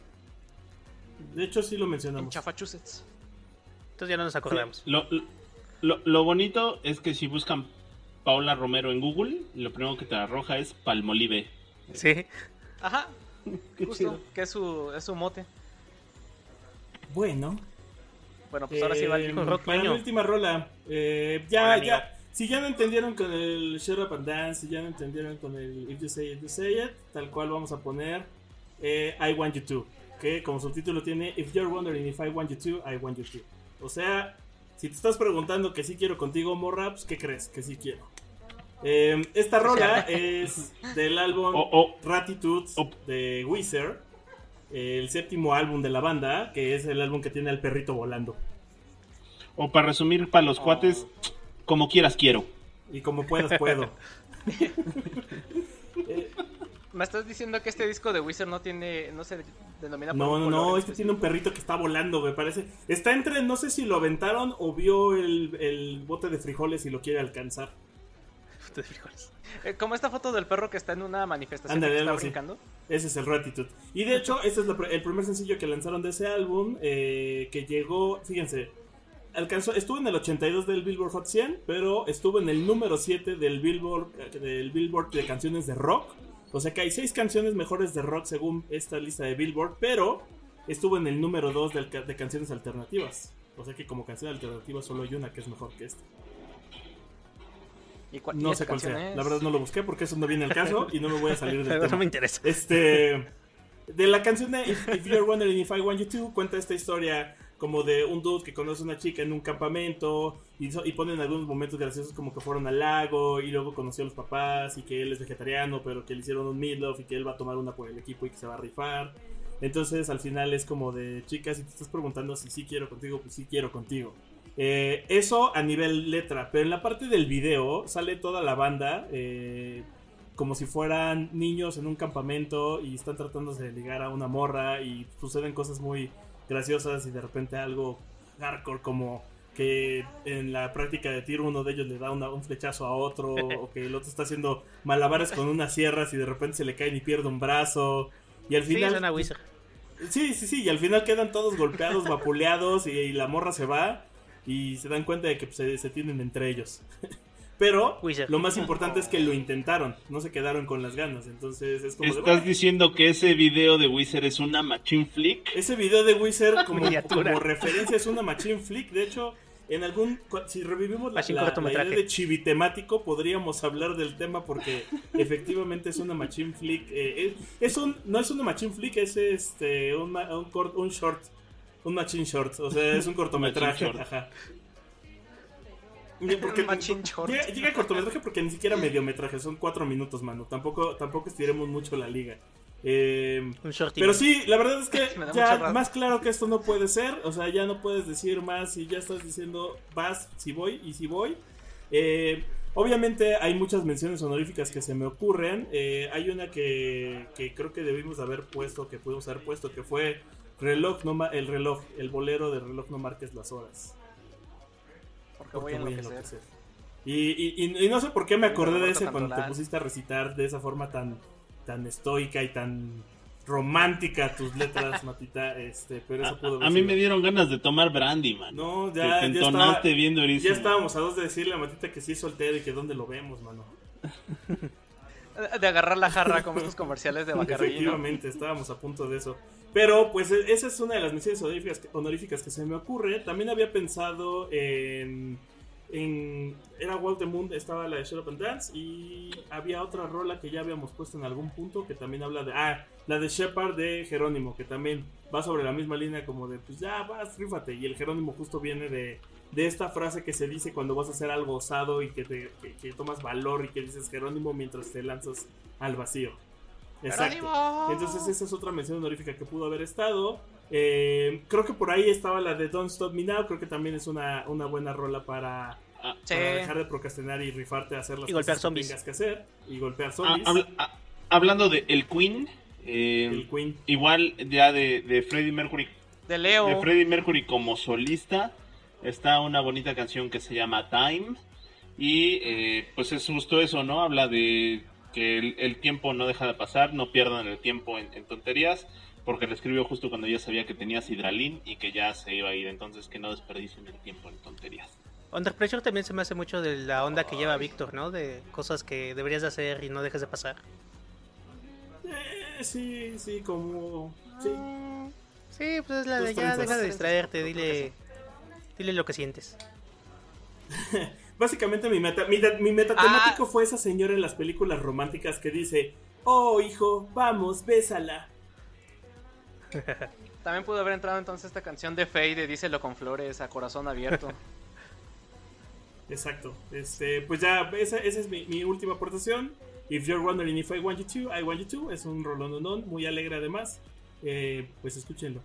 De hecho, sí lo mencionamos. En Chafachusetts. Entonces ya no nos acordamos. lo, lo, lo, bonito es que si buscan Paula Romero en Google, lo primero que te arroja es Palmolive. Sí. Ajá. Justo, que es su, es su mote. Bueno. Bueno, pues ahora sí va el eh, rock. Para la última rola. Eh, ya, ya. Si ya no entendieron con el Shut Up and Dance, si ya no entendieron con el If You Say It, You Say It, tal cual vamos a poner eh, I Want You To. Que como subtítulo tiene If You're Wondering If I Want You To, I Want You To. O sea, si te estás preguntando que sí quiero contigo, Morraps, pues, ¿qué crees? Que sí quiero. Em, esta rola es del álbum Ratitudes de Wizard, el séptimo álbum de la banda, que es el álbum que tiene al perrito volando. O para resumir, para los cuates, como quieras quiero. Y como puedas puedo. ¿Me estás diciendo que este disco de Wizard no tiene, no se denomina No, no, no, este tiene un perrito que está volando, me parece. Está entre, no sé si lo aventaron o vio el, el bote de frijoles y lo quiere alcanzar. Eh, como esta foto del perro que está en una manifestación que está brincando. Ese es el Ratitude. Y de hecho, este es el primer sencillo que lanzaron de ese álbum. Eh, que llegó, fíjense, alcanzó, estuvo en el 82 del Billboard Hot 100, pero estuvo en el número 7 del Billboard, del Billboard de canciones de rock. O sea que hay 6 canciones mejores de rock según esta lista de Billboard, pero estuvo en el número 2 de, canciones alternativas. O sea que como canción alternativa solo hay una que es mejor que esta no sé cuál sea. La verdad no lo busqué porque eso no viene al caso y no me voy a salir de No me interesa. Este, de la canción de If, You're Wondering If I Want You To, cuenta esta historia como de un dude que conoce a una chica en un campamento y, ponen algunos momentos graciosos como que fueron al lago y luego conoció a los papás y que él es vegetariano pero que le hicieron un meatloaf y que él va a tomar una por el equipo y que se va a rifar. Entonces al final es como de chicas, si te estás preguntando si sí quiero contigo, pues sí quiero contigo. Eh, eso a nivel letra, pero en la parte del video sale toda la banda eh, como si fueran niños en un campamento y están tratando de ligar a una morra y suceden cosas muy graciosas y de repente algo hardcore como que en la práctica de tiro uno de ellos le da un flechazo a otro o que el otro está haciendo malabares con unas sierras y de repente se le cae y pierde un brazo Y al Sí, final... Wizard. Sí, sí, sí, y al final quedan todos golpeados, vapuleados y, y la morra se va y se dan cuenta de que pues, se, se tienen entre ellos. Pero Wizard. lo más importante es que lo intentaron, no se quedaron con las ganas, entonces es como... de, ¿Estás "Bueno". diciendo que ese video de Wizard es una machine flick? Ese video de Wizard como, referencia es una machine flick, de hecho... En algún, si revivimos la, la- la idea de chivitemático, podríamos hablar del tema porque efectivamente es una machine flick. eh, es, es un, no es una machine flick, es este un, ma- un, un short, un machine short, o sea, es un cortometraje. ajá. Porque- short. Llega, llega cortometraje porque ni siquiera mediometraje, son cuatro minutos, mano. Tampoco, tampoco estiremos mucho la liga. Eh, Un shorty. pero sí, la verdad es que ya más claro que esto no puede ser. O sea, ya no puedes decir más y ya estás diciendo vas si voy y si voy. Eh, obviamente hay muchas menciones honoríficas que se me ocurren. Eh, hay una que, que creo que debimos haber puesto, que pudimos haber puesto, que fue reloj, no el reloj, el bolero de reloj no marques las horas. Porque voy a voy a enloquecer. enloquecer. Y, y- y- y no sé por qué me acordé de ese cuando te pusiste a recitar de esa forma tan, tan estoica y tan romántica tus letras, Matita. Este, pero eso pudo A, mí me dieron ganas de tomar brandy, man. No, Te- ya, te ya, entonaste estaba- bien durísimo. ya estábamos a dos de decirle a Matita que sí es soltero y que dónde lo vemos, mano. De agarrar la jarra como estos comerciales de Bacardi, ¿no? Efectivamente, estábamos a punto de eso. Pero, pues, e- esa es una de las misiones honoríficas que, honoríficas que se me ocurre. También había pensado en. en era Walt the Moon, estaba la de Shut Up and Dance. Y había otra rola que ya habíamos puesto en algún punto que también habla de. Ah, la de Shepard de Jerónimo, que también va sobre la misma línea, como de, pues ya vas, rífate. Y el Jerónimo justo viene de. De esta frase que se dice cuando vas a hacer algo osado y que, te, que, que tomas valor y que dices Jerónimo mientras te lanzas al vacío. Exacto. ¡Jerónimo! Entonces esa es otra mención honorífica que pudo haber estado. Eh, creo que por ahí estaba la de Don't Stop Me Now. Creo que también es una, una buena rola para, Ah, Sí. para dejar de procrastinar y rifarte a hacer las Y cosas zombies. que tengas que hacer. Y golpear ah, zombies. habla- ah, hablando de El Queen, eh, el Queen. igual ya de, de Freddie Mercury De Leo. de Freddie Mercury como solista está una bonita canción que se llama Time y eh, pues es justo eso, ¿no? Habla de que el, el tiempo no deja de pasar, no pierdan el tiempo en, en tonterías, porque lo escribió justo cuando ya sabía que tenía Sidralín y que ya se iba a ir, entonces que no desperdicien el tiempo en tonterías. Under Pressure también se me hace mucho de la onda que lleva Víctor, ¿no? De cosas que deberías de hacer y no dejes de pasar. Eh, sí, sí, como. Sí. Sí, pues es la de ya, deja de distraerte, dile, dile lo que sientes. Básicamente mi meta, mi, mi metatemático fue esa señora en las películas románticas que dice: Oh, hijo, vamos, bésala. También pudo haber entrado entonces esta canción de Faye de Díselo con flores a corazón abierto. Exacto. Este, pues ya, esa, esa es mi, mi última aportación. If you're wondering if I want you to, I want you to. Es un rolononón, muy alegre además. Eh, pues escúchenlo.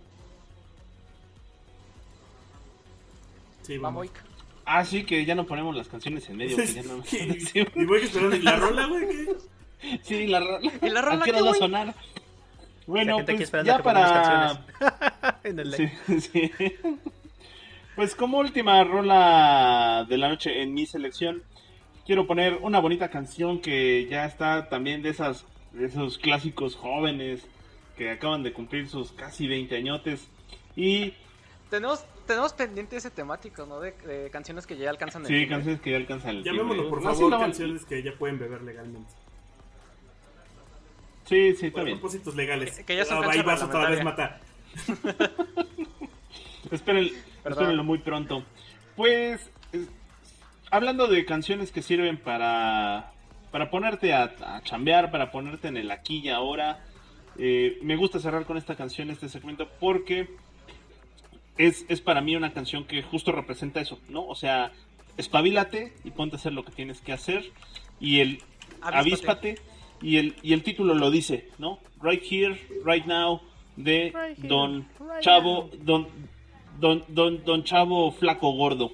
Sí, Vamos. vamos. Ah, sí, que ya no ponemos las canciones en medio. que ya no- y, y voy esperando. ¿Y la rola, güey? ¿qué? Sí, la, ro- ¿Y la rola ¿a qué hora va a güey? sonar? Bueno, pues ya para... canciones. en el sí. Pues como última rola de la noche en mi selección, quiero poner una bonita canción que ya está también de esas de esos clásicos jóvenes que acaban de cumplir sus casi 20 añotes y tenemos, tenemos pendiente ese temático, ¿no? De, de canciones que ya alcanzan el sí, canciones que ya alcanzan el Llamémoslo, timbre. por No, sí, favor, no, canciones que ya pueden beber legalmente. Sí, sí, está Por bien. propósitos legales. Que- que ya son Ah, ahí vas otra vez, mata. Esperen- Perdón. espérenlo muy pronto. Pues, eh, hablando de canciones que sirven para, para ponerte a, a chambear, para ponerte en el aquí y ahora, eh, me gusta cerrar con esta canción, este segmento, porque es, es para mí una canción que justo representa eso, ¿no? O sea, espabilate y ponte a hacer lo que tienes que hacer. Y el Avíspate. avíspate. Y el, y el título lo dice, ¿no? Right here, right now, de Right here, Don right Chavo. Don, don, don, don Chavo Flaco Gordo.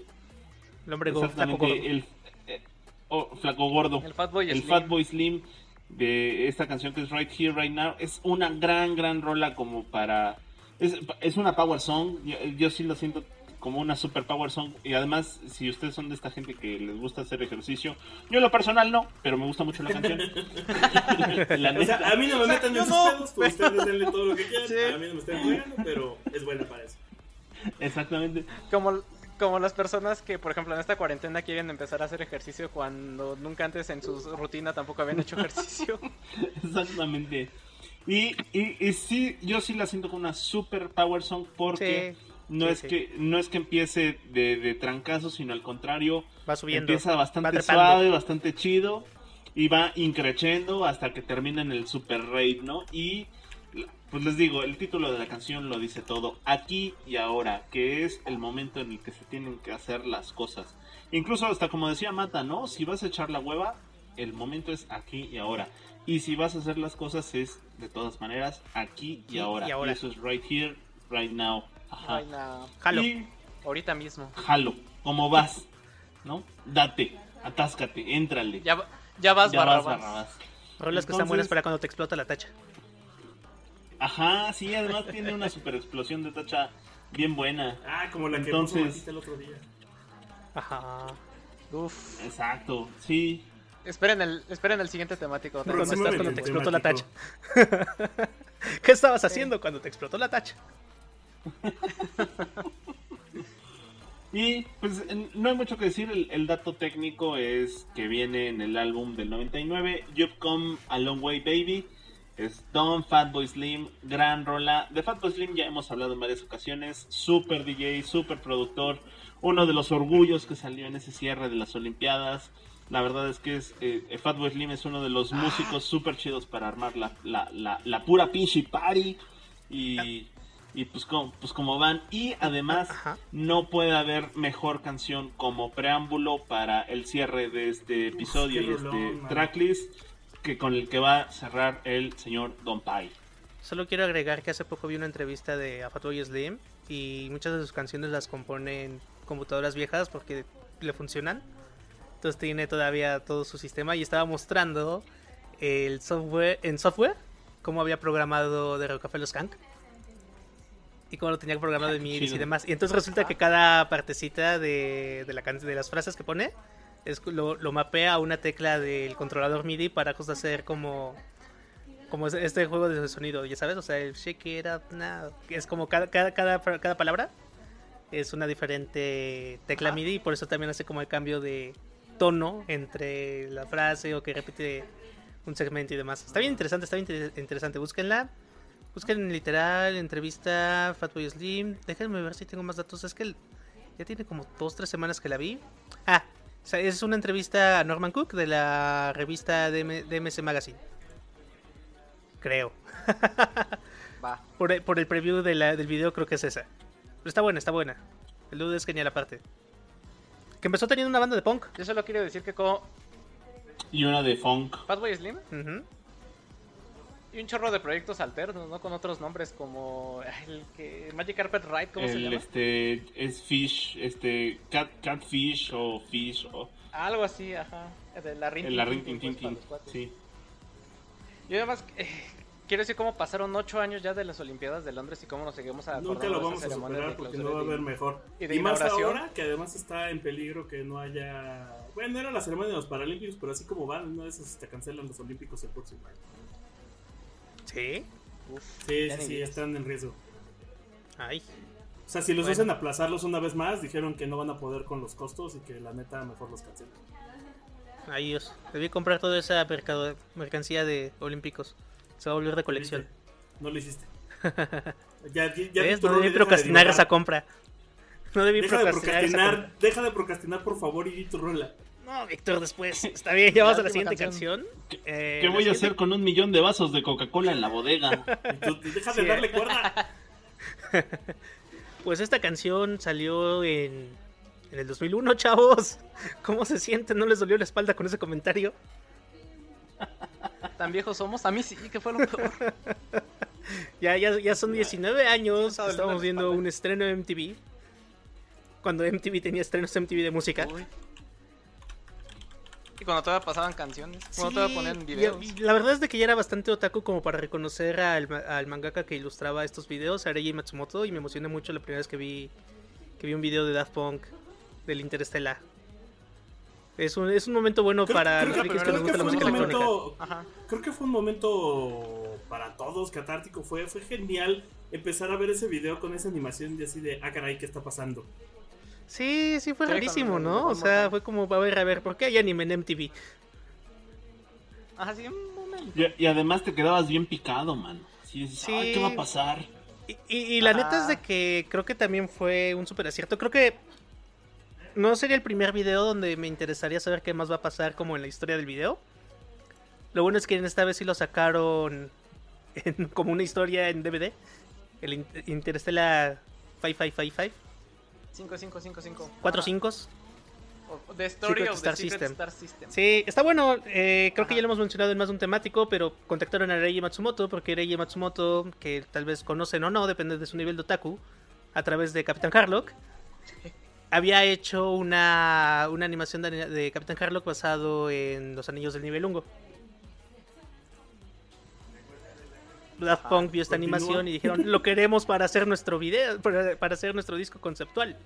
El hombre go- flaco Exactamente, gordo. el eh, oh, Flaco Gordo. El Fatboy El Slim. Fatboy Slim de esta canción que es Right Here, Right Now. Es una gran, gran rola como para... Es, es una power song. Yo, yo sí lo siento como una superpower song. Y además, si ustedes son de esta gente que les gusta hacer ejercicio, yo en lo personal no, pero me gusta mucho la canción. La O sea, a mí no me metan yo en sus no, pedos, pues ustedes denle todo lo que quieran. Sí. A mí no me están jugando, pero es buena para eso. Exactamente. Como, como las personas que, por ejemplo, en esta cuarentena quieren empezar a hacer ejercicio cuando nunca antes en su rutina tampoco habían hecho ejercicio. Exactamente. Y, y, y sí, yo sí la siento como una super power song porque Sí, no sí, es sí. que no es que empiece de, de trancazo, sino al contrario, Va subiendo. empieza bastante suave, bastante chido y va increchendo hasta que termina en el super raid, ¿no? Y pues les digo, el título de la canción lo dice todo, aquí y ahora, que es el momento en el que se tienen que hacer las cosas. Incluso hasta como decía Mata, ¿no? Si vas a echar la hueva, el momento es aquí y ahora. Y si vas a hacer las cosas es de todas maneras aquí y ahora. y ahora. eso es right here, right now. Ajá. Jalo. Y Ahorita mismo. jalo, ¿cómo vas? ¿No? Date, atáscate, éntrale. Ya, va- ya vas, Ya vas, Barrabás. Barrabás. Rolas que están buenas para cuando te explota la tacha. Ajá, sí, además tiene una super explosión de tacha bien buena. Ah, como la que Entonces- puso Matita el otro día. Ajá. Uf. Exacto, sí. Esperen el, esperen el siguiente temático. ¿Cómo estás cuando te explotó la tacha? ¿Qué estabas haciendo cuando te explotó la tacha? Y pues no hay mucho que decir, el, el dato técnico es que viene en el álbum del 99, You've Come a Long Way Baby, es Don Fatboy Slim, gran rola. De Fatboy Slim ya hemos hablado en varias ocasiones, super DJ, super productor, uno de los orgullos que salió en ese cierre de las Olimpiadas. La verdad es que es eh, Fatboy Slim es uno de los músicos super chidos para armar la, la, la, la pura pinche party. Y, y pues, como, pues como van. Y además Ajá. no puede haber mejor canción como preámbulo para el cierre de este episodio qué y este rolón, tracklist que con el que va a cerrar el señor Don Pai. Solo quiero agregar que hace poco vi una entrevista de a Fatboy Slim y muchas de sus canciones las compone en computadoras viejas porque le funcionan. Entonces tiene todavía todo su sistema y estaba mostrando el software en software cómo había programado de Rockefeller Los Skank y cómo lo tenía programado en MIDI y demás. Y entonces resulta que cada partecita de, de, la de las frases que pone es, lo, lo mapea a una tecla del controlador MIDI para justo hacer como como es- este juego de sonido, ya sabes, o sea, el shake it up now, es como cada, cada, cada, cada palabra es una diferente tecla MIDI y por eso también hace como el cambio de tono entre la frase o que repite un segmento y demás. Está bien interesante, está bien inter- interesante, búsquenla. Busquen literal, entrevista, Fatboy Slim. Déjenme ver si tengo más datos. Es que ya tiene como dos, tres semanas que la vi. Ah, es una entrevista a Norman Cook de la revista DM DMC Magazine. Creo. Va. Por, por el preview de la- del video creo que es esa. Pero está buena, está buena. El dude es genial aparte. Que empezó teniendo una banda de punk. Yo solo quiero decir que como Y una de funk. Fatboy Slim y un chorro de proyectos alternos, ¿no? Con otros nombres como el que Magic Carpet Ride, ¿cómo se El, llama? este es fish, este cat, catfish o fish o Algo así, ajá. De la Rin la rin. Sí. Y además, eh, quiero decir cómo pasaron ocho años ya de las Olimpiadas de Londres y cómo nos seguimos acordando Nunca lo vamos a superar porque no va a haber mejor. y de Y más ahora que además está en peligro que no haya. Bueno, era la ceremonia de los Paralímpicos, pero así como van, una de esas te cancelan los Olímpicos el próximo año. Sí. Uf, Sí, sí, sí, están en riesgo. Ay. O sea, si los Bueno. hacen aplazarlos una vez más, dijeron que no van a poder con los costos y que la neta mejor los cancelan. Ay Dios. Debí comprar toda esa mercado- mercancía de olímpicos. Se va a volver de colección. No lo hiciste. Ya, ya, No debí deja de procrastinar esa compra. No debí Deja de procrastinar esa compra. procrastinar, deja de procrastinar por favor y di tu rola. No, Víctor, después. Está bien, ya vamos a la siguiente canción. Eh, ¿Qué voy a hacer con un millón de vasos de Coca-Cola en la bodega? Tú, deja de Sí. darle cuerda. Pues esta canción salió en, en el 2001, chavos. ¿Cómo se sienten? ¿No les dolió la espalda con ese comentario? Tan viejos somos. A mí sí, que fue lo peor. Ya, ya, ya son 19 años. Estamos viendo un estreno de MTV. Cuando MTV tenía estrenos MTV de música. Uy. Y cuando todavía pasaban canciones. Cuando Sí, todavía ponían videos. la verdad es de que ya era bastante otaku como para reconocer al, al mangaka que ilustraba estos videos, Areji Matsumoto, y me emocioné mucho la primera vez que vi que vi un video de Daft Punk del Interstellar. Es un, es un momento bueno Creo- para creo los que- que la electrónica. momento- Ajá. Creo que fue un momento para todos catártico. Fue, fue genial empezar a ver ese video con esa animación de así de, ah, caray, ¿qué está pasando? Sí, sí, fue Sí, rarísimo, ¿no? O sea, fue como, a ver, a ver, ¿por qué hay anime en MTV? Ajá, sí, un momento. Y, y además te quedabas bien picado, man. Sí, dices, Sí. "Ay, ¿qué va a pasar? Y, y- y la neta es de que creo que también fue un super acierto. Creo que no sería el primer video donde me interesaría saber qué más va a pasar como en la historia del video. Lo bueno es que en esta vez sí lo sacaron en- como una historia en DVD. El In- Interstellar 5555, 5555. 4 Ajá. 5 O- The Story Secret of the Star Secret System. Star System. Sí, está bueno. eh, creo que ya lo hemos mencionado en más de un temático, pero contactaron a Reiji Matsumoto porque Reiji Matsumoto, que tal vez conocen o no, depende de su nivel de otaku, a través de Capitán Harlock, había hecho una, una animación de, de Capitán Harlock basado en los anillos del nivel Lungo. Daft Ajá, Punk vio esta continúa. animación y dijeron, lo queremos para hacer nuestro video, para, para hacer nuestro disco conceptual.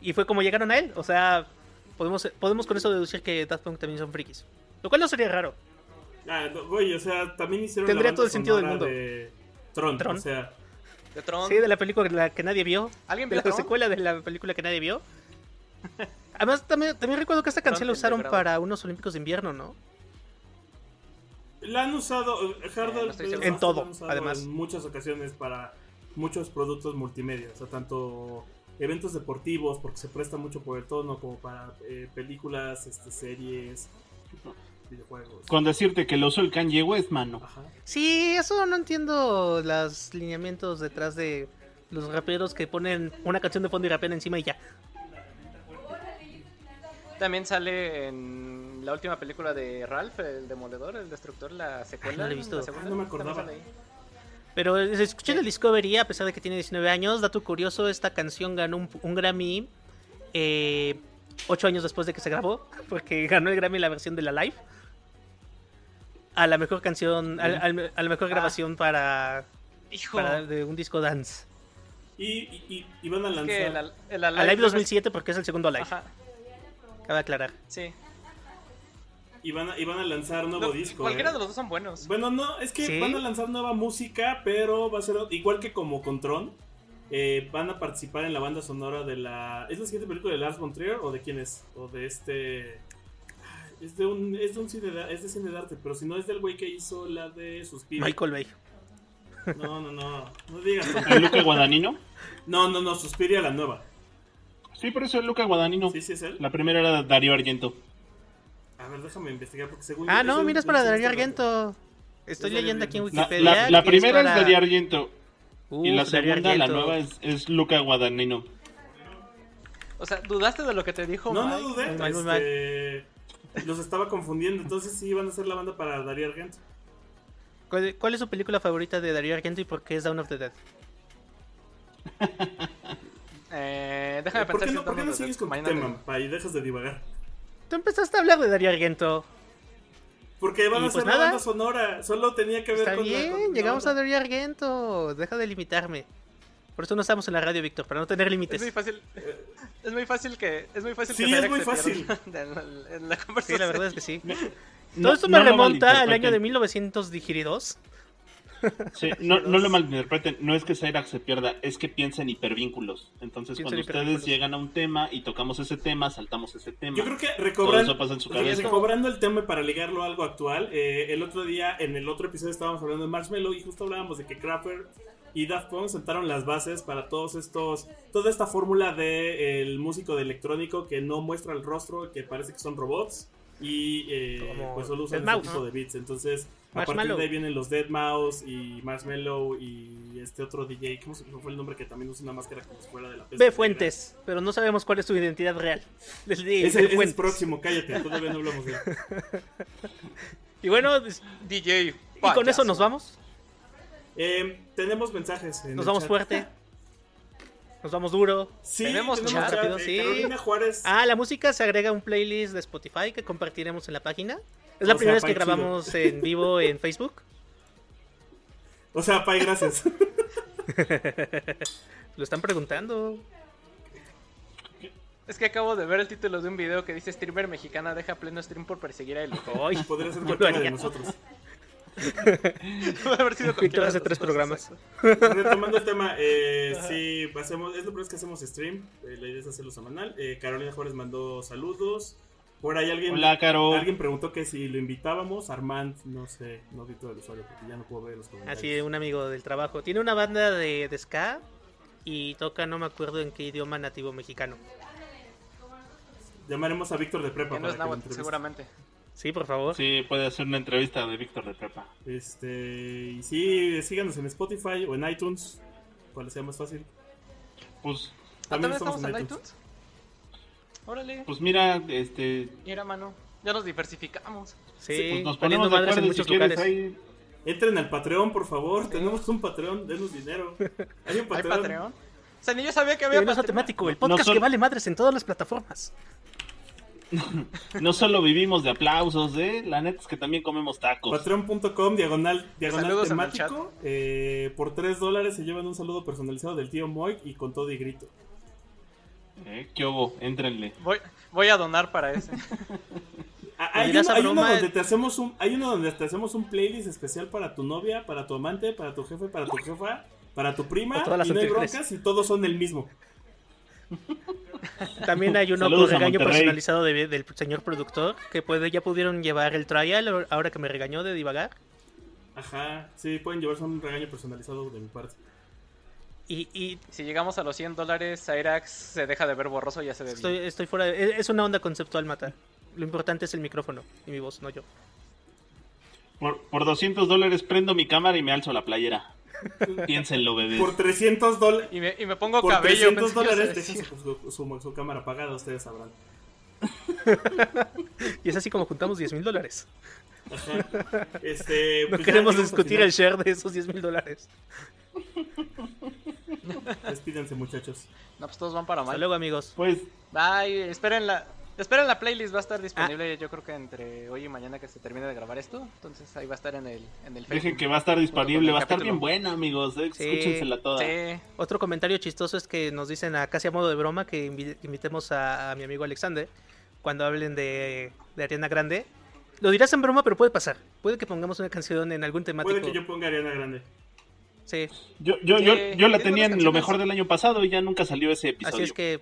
Y fue como llegaron a él. O sea, podemos, podemos con eso deducir que Daft Punk también son frikis. Lo cual no sería raro. Ah, no, güey, o sea, también hicieron Tendría la todo el sentido del mundo. de Tron, Tron. o sea, De Tron. Sí, de la película que- la que nadie vio. ¿Alguien De vio la Tron? secuela de la película que nadie vio. Además, también, también recuerdo que esta canción la usaron para unos Olímpicos de invierno, ¿no? la han usado, eh, no estoy Bells seguro. En todo, además. En muchas ocasiones para muchos productos multimedia, o sea, tanto eventos deportivos, porque se presta mucho por el tono, como para eh, películas, este, series, videojuegos. Con decirte que lo usó el Kanye West, mano. Ajá. Sí, eso no entiendo los lineamientos detrás de los raperos que ponen una canción de fondo y rapean encima y ya. También sale en la última película de Ralph, el demoledor, el destructor, la secuela. no la he visto. la segunda, Ah, no me acordaba. Pero se escuché en el Discovery, a pesar de que tiene 19 años. Dato curioso, esta canción ganó un, un Grammy eh, 8 años después de que se grabó. Porque ganó el Grammy en la versión de la live. A la mejor canción, al- al- a la mejor Ah. grabación para, Hijo. para de un disco dance. Y, y, y- y van a Es lanzar. que el, el A Alive Live 2007 porque es el segundo Live. Ajá, Cabe aclarar. sí. Y van a, y van a lanzar nuevo disco. cualquiera eh. de los dos son buenos. Bueno, no, es que ¿Sí? van a lanzar nueva música, pero va a ser igual que como con Tron. eh, van a participar en la banda sonora de la. ¿Es la siguiente película de Lars von Trier o de quién es? O de este. ah, Es de un, es de un cine de, es de cine de arte, pero si no es del güey que hizo la de Suspiria. Michael Bay. No, no, no. No digas. ¿El Luca Guadagnino? No, no, no, Suspiria la nueva. Sí, por eso el Luca Guadagnino. Sí, sí es él. La primera era Darío Argento. A ver, déjame investigar porque según. Ah, no, es mira, es para es Darío Argento. Estoy Es Darío leyendo aquí en. La, Wikipedia. la- la primera es, para- Darío Argento. y la Uf, Darío segunda, la nueva, es, es Luca Guadagnino. O sea, ¿dudaste de lo que te dijo No, no dudé. Este, Los estaba confundiendo. Entonces sí van a ser la banda para Darío Argento. ¿Cuál, cuál es su película favorita de Darío Argento y por qué es Dawn of the Dead? Eh, déjame eh, ¿Por pensar. Qué si no, ¿Por qué no sigues con mañana tema, te... y dejas de divagar? Tú empezaste a hablar de Darío Argento. Porque van a pues ser nada. banda sonora. Solo tenía que ver Está con. Está bien, la, con llegamos a Darío Argento. Deja de limitarme. Por eso no estamos en la radio, Víctor, para no tener límites. Es muy fácil. Es muy fácil que. Es muy fácil sí, que es muy fácil. En la, conversación. Sí, la verdad es que sí. No, Todo esto me no remonta al año de 1922. Sí, no, no lo malinterpreten, no es que Cyrax se pierda, es que piensa en hipervínculos. Entonces, Piensa en cuando ustedes hipervínculos. llegan a un tema y tocamos ese tema, saltamos ese tema. Yo creo que recobrando, el tema para ligarlo a algo actual, eh, el otro día, en el otro episodio estábamos hablando de Marshmallow y justo hablábamos de que Crapper y Daft Punk sentaron las bases para todos estos, toda esta fórmula de el músico de electrónico que no muestra el rostro, que parece que son robots y eh, pues solo usan Mouse. tipo de beats. Entonces, a partir de ahí vienen los Dead Mouse y Marshmallow y este otro DJ, ¿cómo se- fue el nombre que también usa una máscara como si fuera de la peste B. Fuentes, pero no sabemos cuál es su identidad real. Les digo, Ese, ese es próximo, cállate, todavía no hablamos de él. Y bueno, DJ. y con eso nos vamos. Eh, tenemos mensajes. en Nos el vamos chat. fuerte. Nos vamos duro. Sí, Tenemos tenemos, chat. Rápido, sí. Carolina Juárez. Ah, la música se agrega a un playlist de Spotify que compartiremos en la página. Es la O sea, primera vez que chido. grabamos en vivo en Facebook. O sea, Pai, gracias. Lo están preguntando. Es que acabo de ver el título de un video que dice streamer mexicana deja pleno stream por perseguir a él. Podría ser cualquiera de nosotros. Puede haber sido Víctor hace de tres programas. Retomando el tema, eh, sí, hacemos, es lo primero que hacemos stream. eh, la idea es hacerlo semanal. Eh, Carolina Juárez mandó saludos. Por ahí alguien, Hola, Caro. alguien preguntó que si lo invitábamos. Armand, no sé, no vi todo el usuario porque ya no puedo ver los comentarios. Así, un amigo del trabajo. Tiene una banda de, de ska y toca, no me acuerdo en qué idioma nativo mexicano. Llamaremos a Víctor de Prepa no para es que entreviste. seguramente. Sí, por favor. Sí, puede hacer una entrevista de Víctor de Prepa. Este, y sí, síganos en Spotify o en iTunes, cual sea más fácil. Pues, ¿Ah, ¿También estamos en iTunes? Órale, pues mira, este, mira, mano. Ya nos diversificamos. Sí, pues nos ponemos de madres en acuerdo muchos si quieres lugares. ahí. Entren al Patreon, por favor. Tenemos un Patreon, denos dinero. Hay un ¿Hay Patreon. Patreon? O sea, ni yo sabía que había Patreon. temático, el No podcast son- que vale madres en todas las plataformas. No solo vivimos de aplausos, ¿eh? La neta es que también comemos tacos. Patreon.com, diagonal, diagonal Saludos temático. Eh, por 3 dólares se llevan un saludo personalizado del tío Moy y con todo y grito. ¿Eh? ¿Qué hubo? Éntrenle. Voy, voy a donar para ese. Ah, Hay, uno, hay donde te hacemos un, hay uno donde te hacemos un playlist especial para tu novia, para tu amante, para tu jefe, para tu jefa, para tu prima. O todas las y no hay broncas y todos son el mismo. También hay uno con regaño personalizado de- del señor productor que puede, ya pudieron llevar el trial ahora que me regañó de divagar. Ajá, sí, pueden llevarse un regaño personalizado de mi parte. Y, y Si llegamos a los 100 dólares, Cyrax se deja de ver borroso y ya se ve estoy, bien. estoy fuera. de- es una onda conceptual matar. Lo importante es el micrófono y mi voz, no yo. Por, por 200 dólares prendo mi cámara y me alzo la playera. Piénsenlo, bebés. Por 300 dólares. Y me, y me pongo Por cabello. 300 ibas a dólares decir. deja su, su- su- su cámara apagada, ustedes sabrán. Y es así como juntamos 10 mil dólares. Ajá. Este, No pues queremos discutir el share de esos 10 mil dólares. Despídense, muchachos. No, pues todos van para Hasta mal. luego, amigos. Pues, Bye, esperen la, esperen la playlist, va a estar disponible yo creo que entre hoy y mañana que se termine de grabar esto. Entonces ahí va a estar en el, en el dejen que va a estar disponible. Va a estar bien buena, amigos. eh, Sí. Escúchensela toda. Sí, Otro comentario chistoso es que nos dicen a casi a modo de broma que invi- invitemos a, a mi amigo Alexander cuando hablen de, de Ariana Grande. Lo dirás en broma, pero puede pasar. Puede que pongamos una canción en algún temático. Puede que yo ponga Ariana Grande. Sí, Yo, yo, yo, yo la tenía en lo mejor del año pasado y ya nunca salió ese episodio. así es que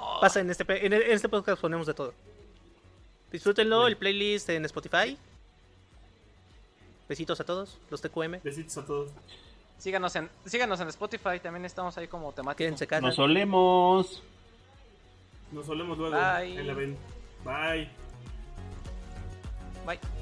no. pasa en este, pe- en en este podcast ponemos de todo. Disfrútenlo, el playlist en Spotify. Besitos a todos, los TQM. Besitos a todos. Síganos en, síganos en Spotify, también estamos ahí como temático. Quédense casa. Nos solemos. Nos solemos luego. Bye. Ahí la ven. Bye. Bye.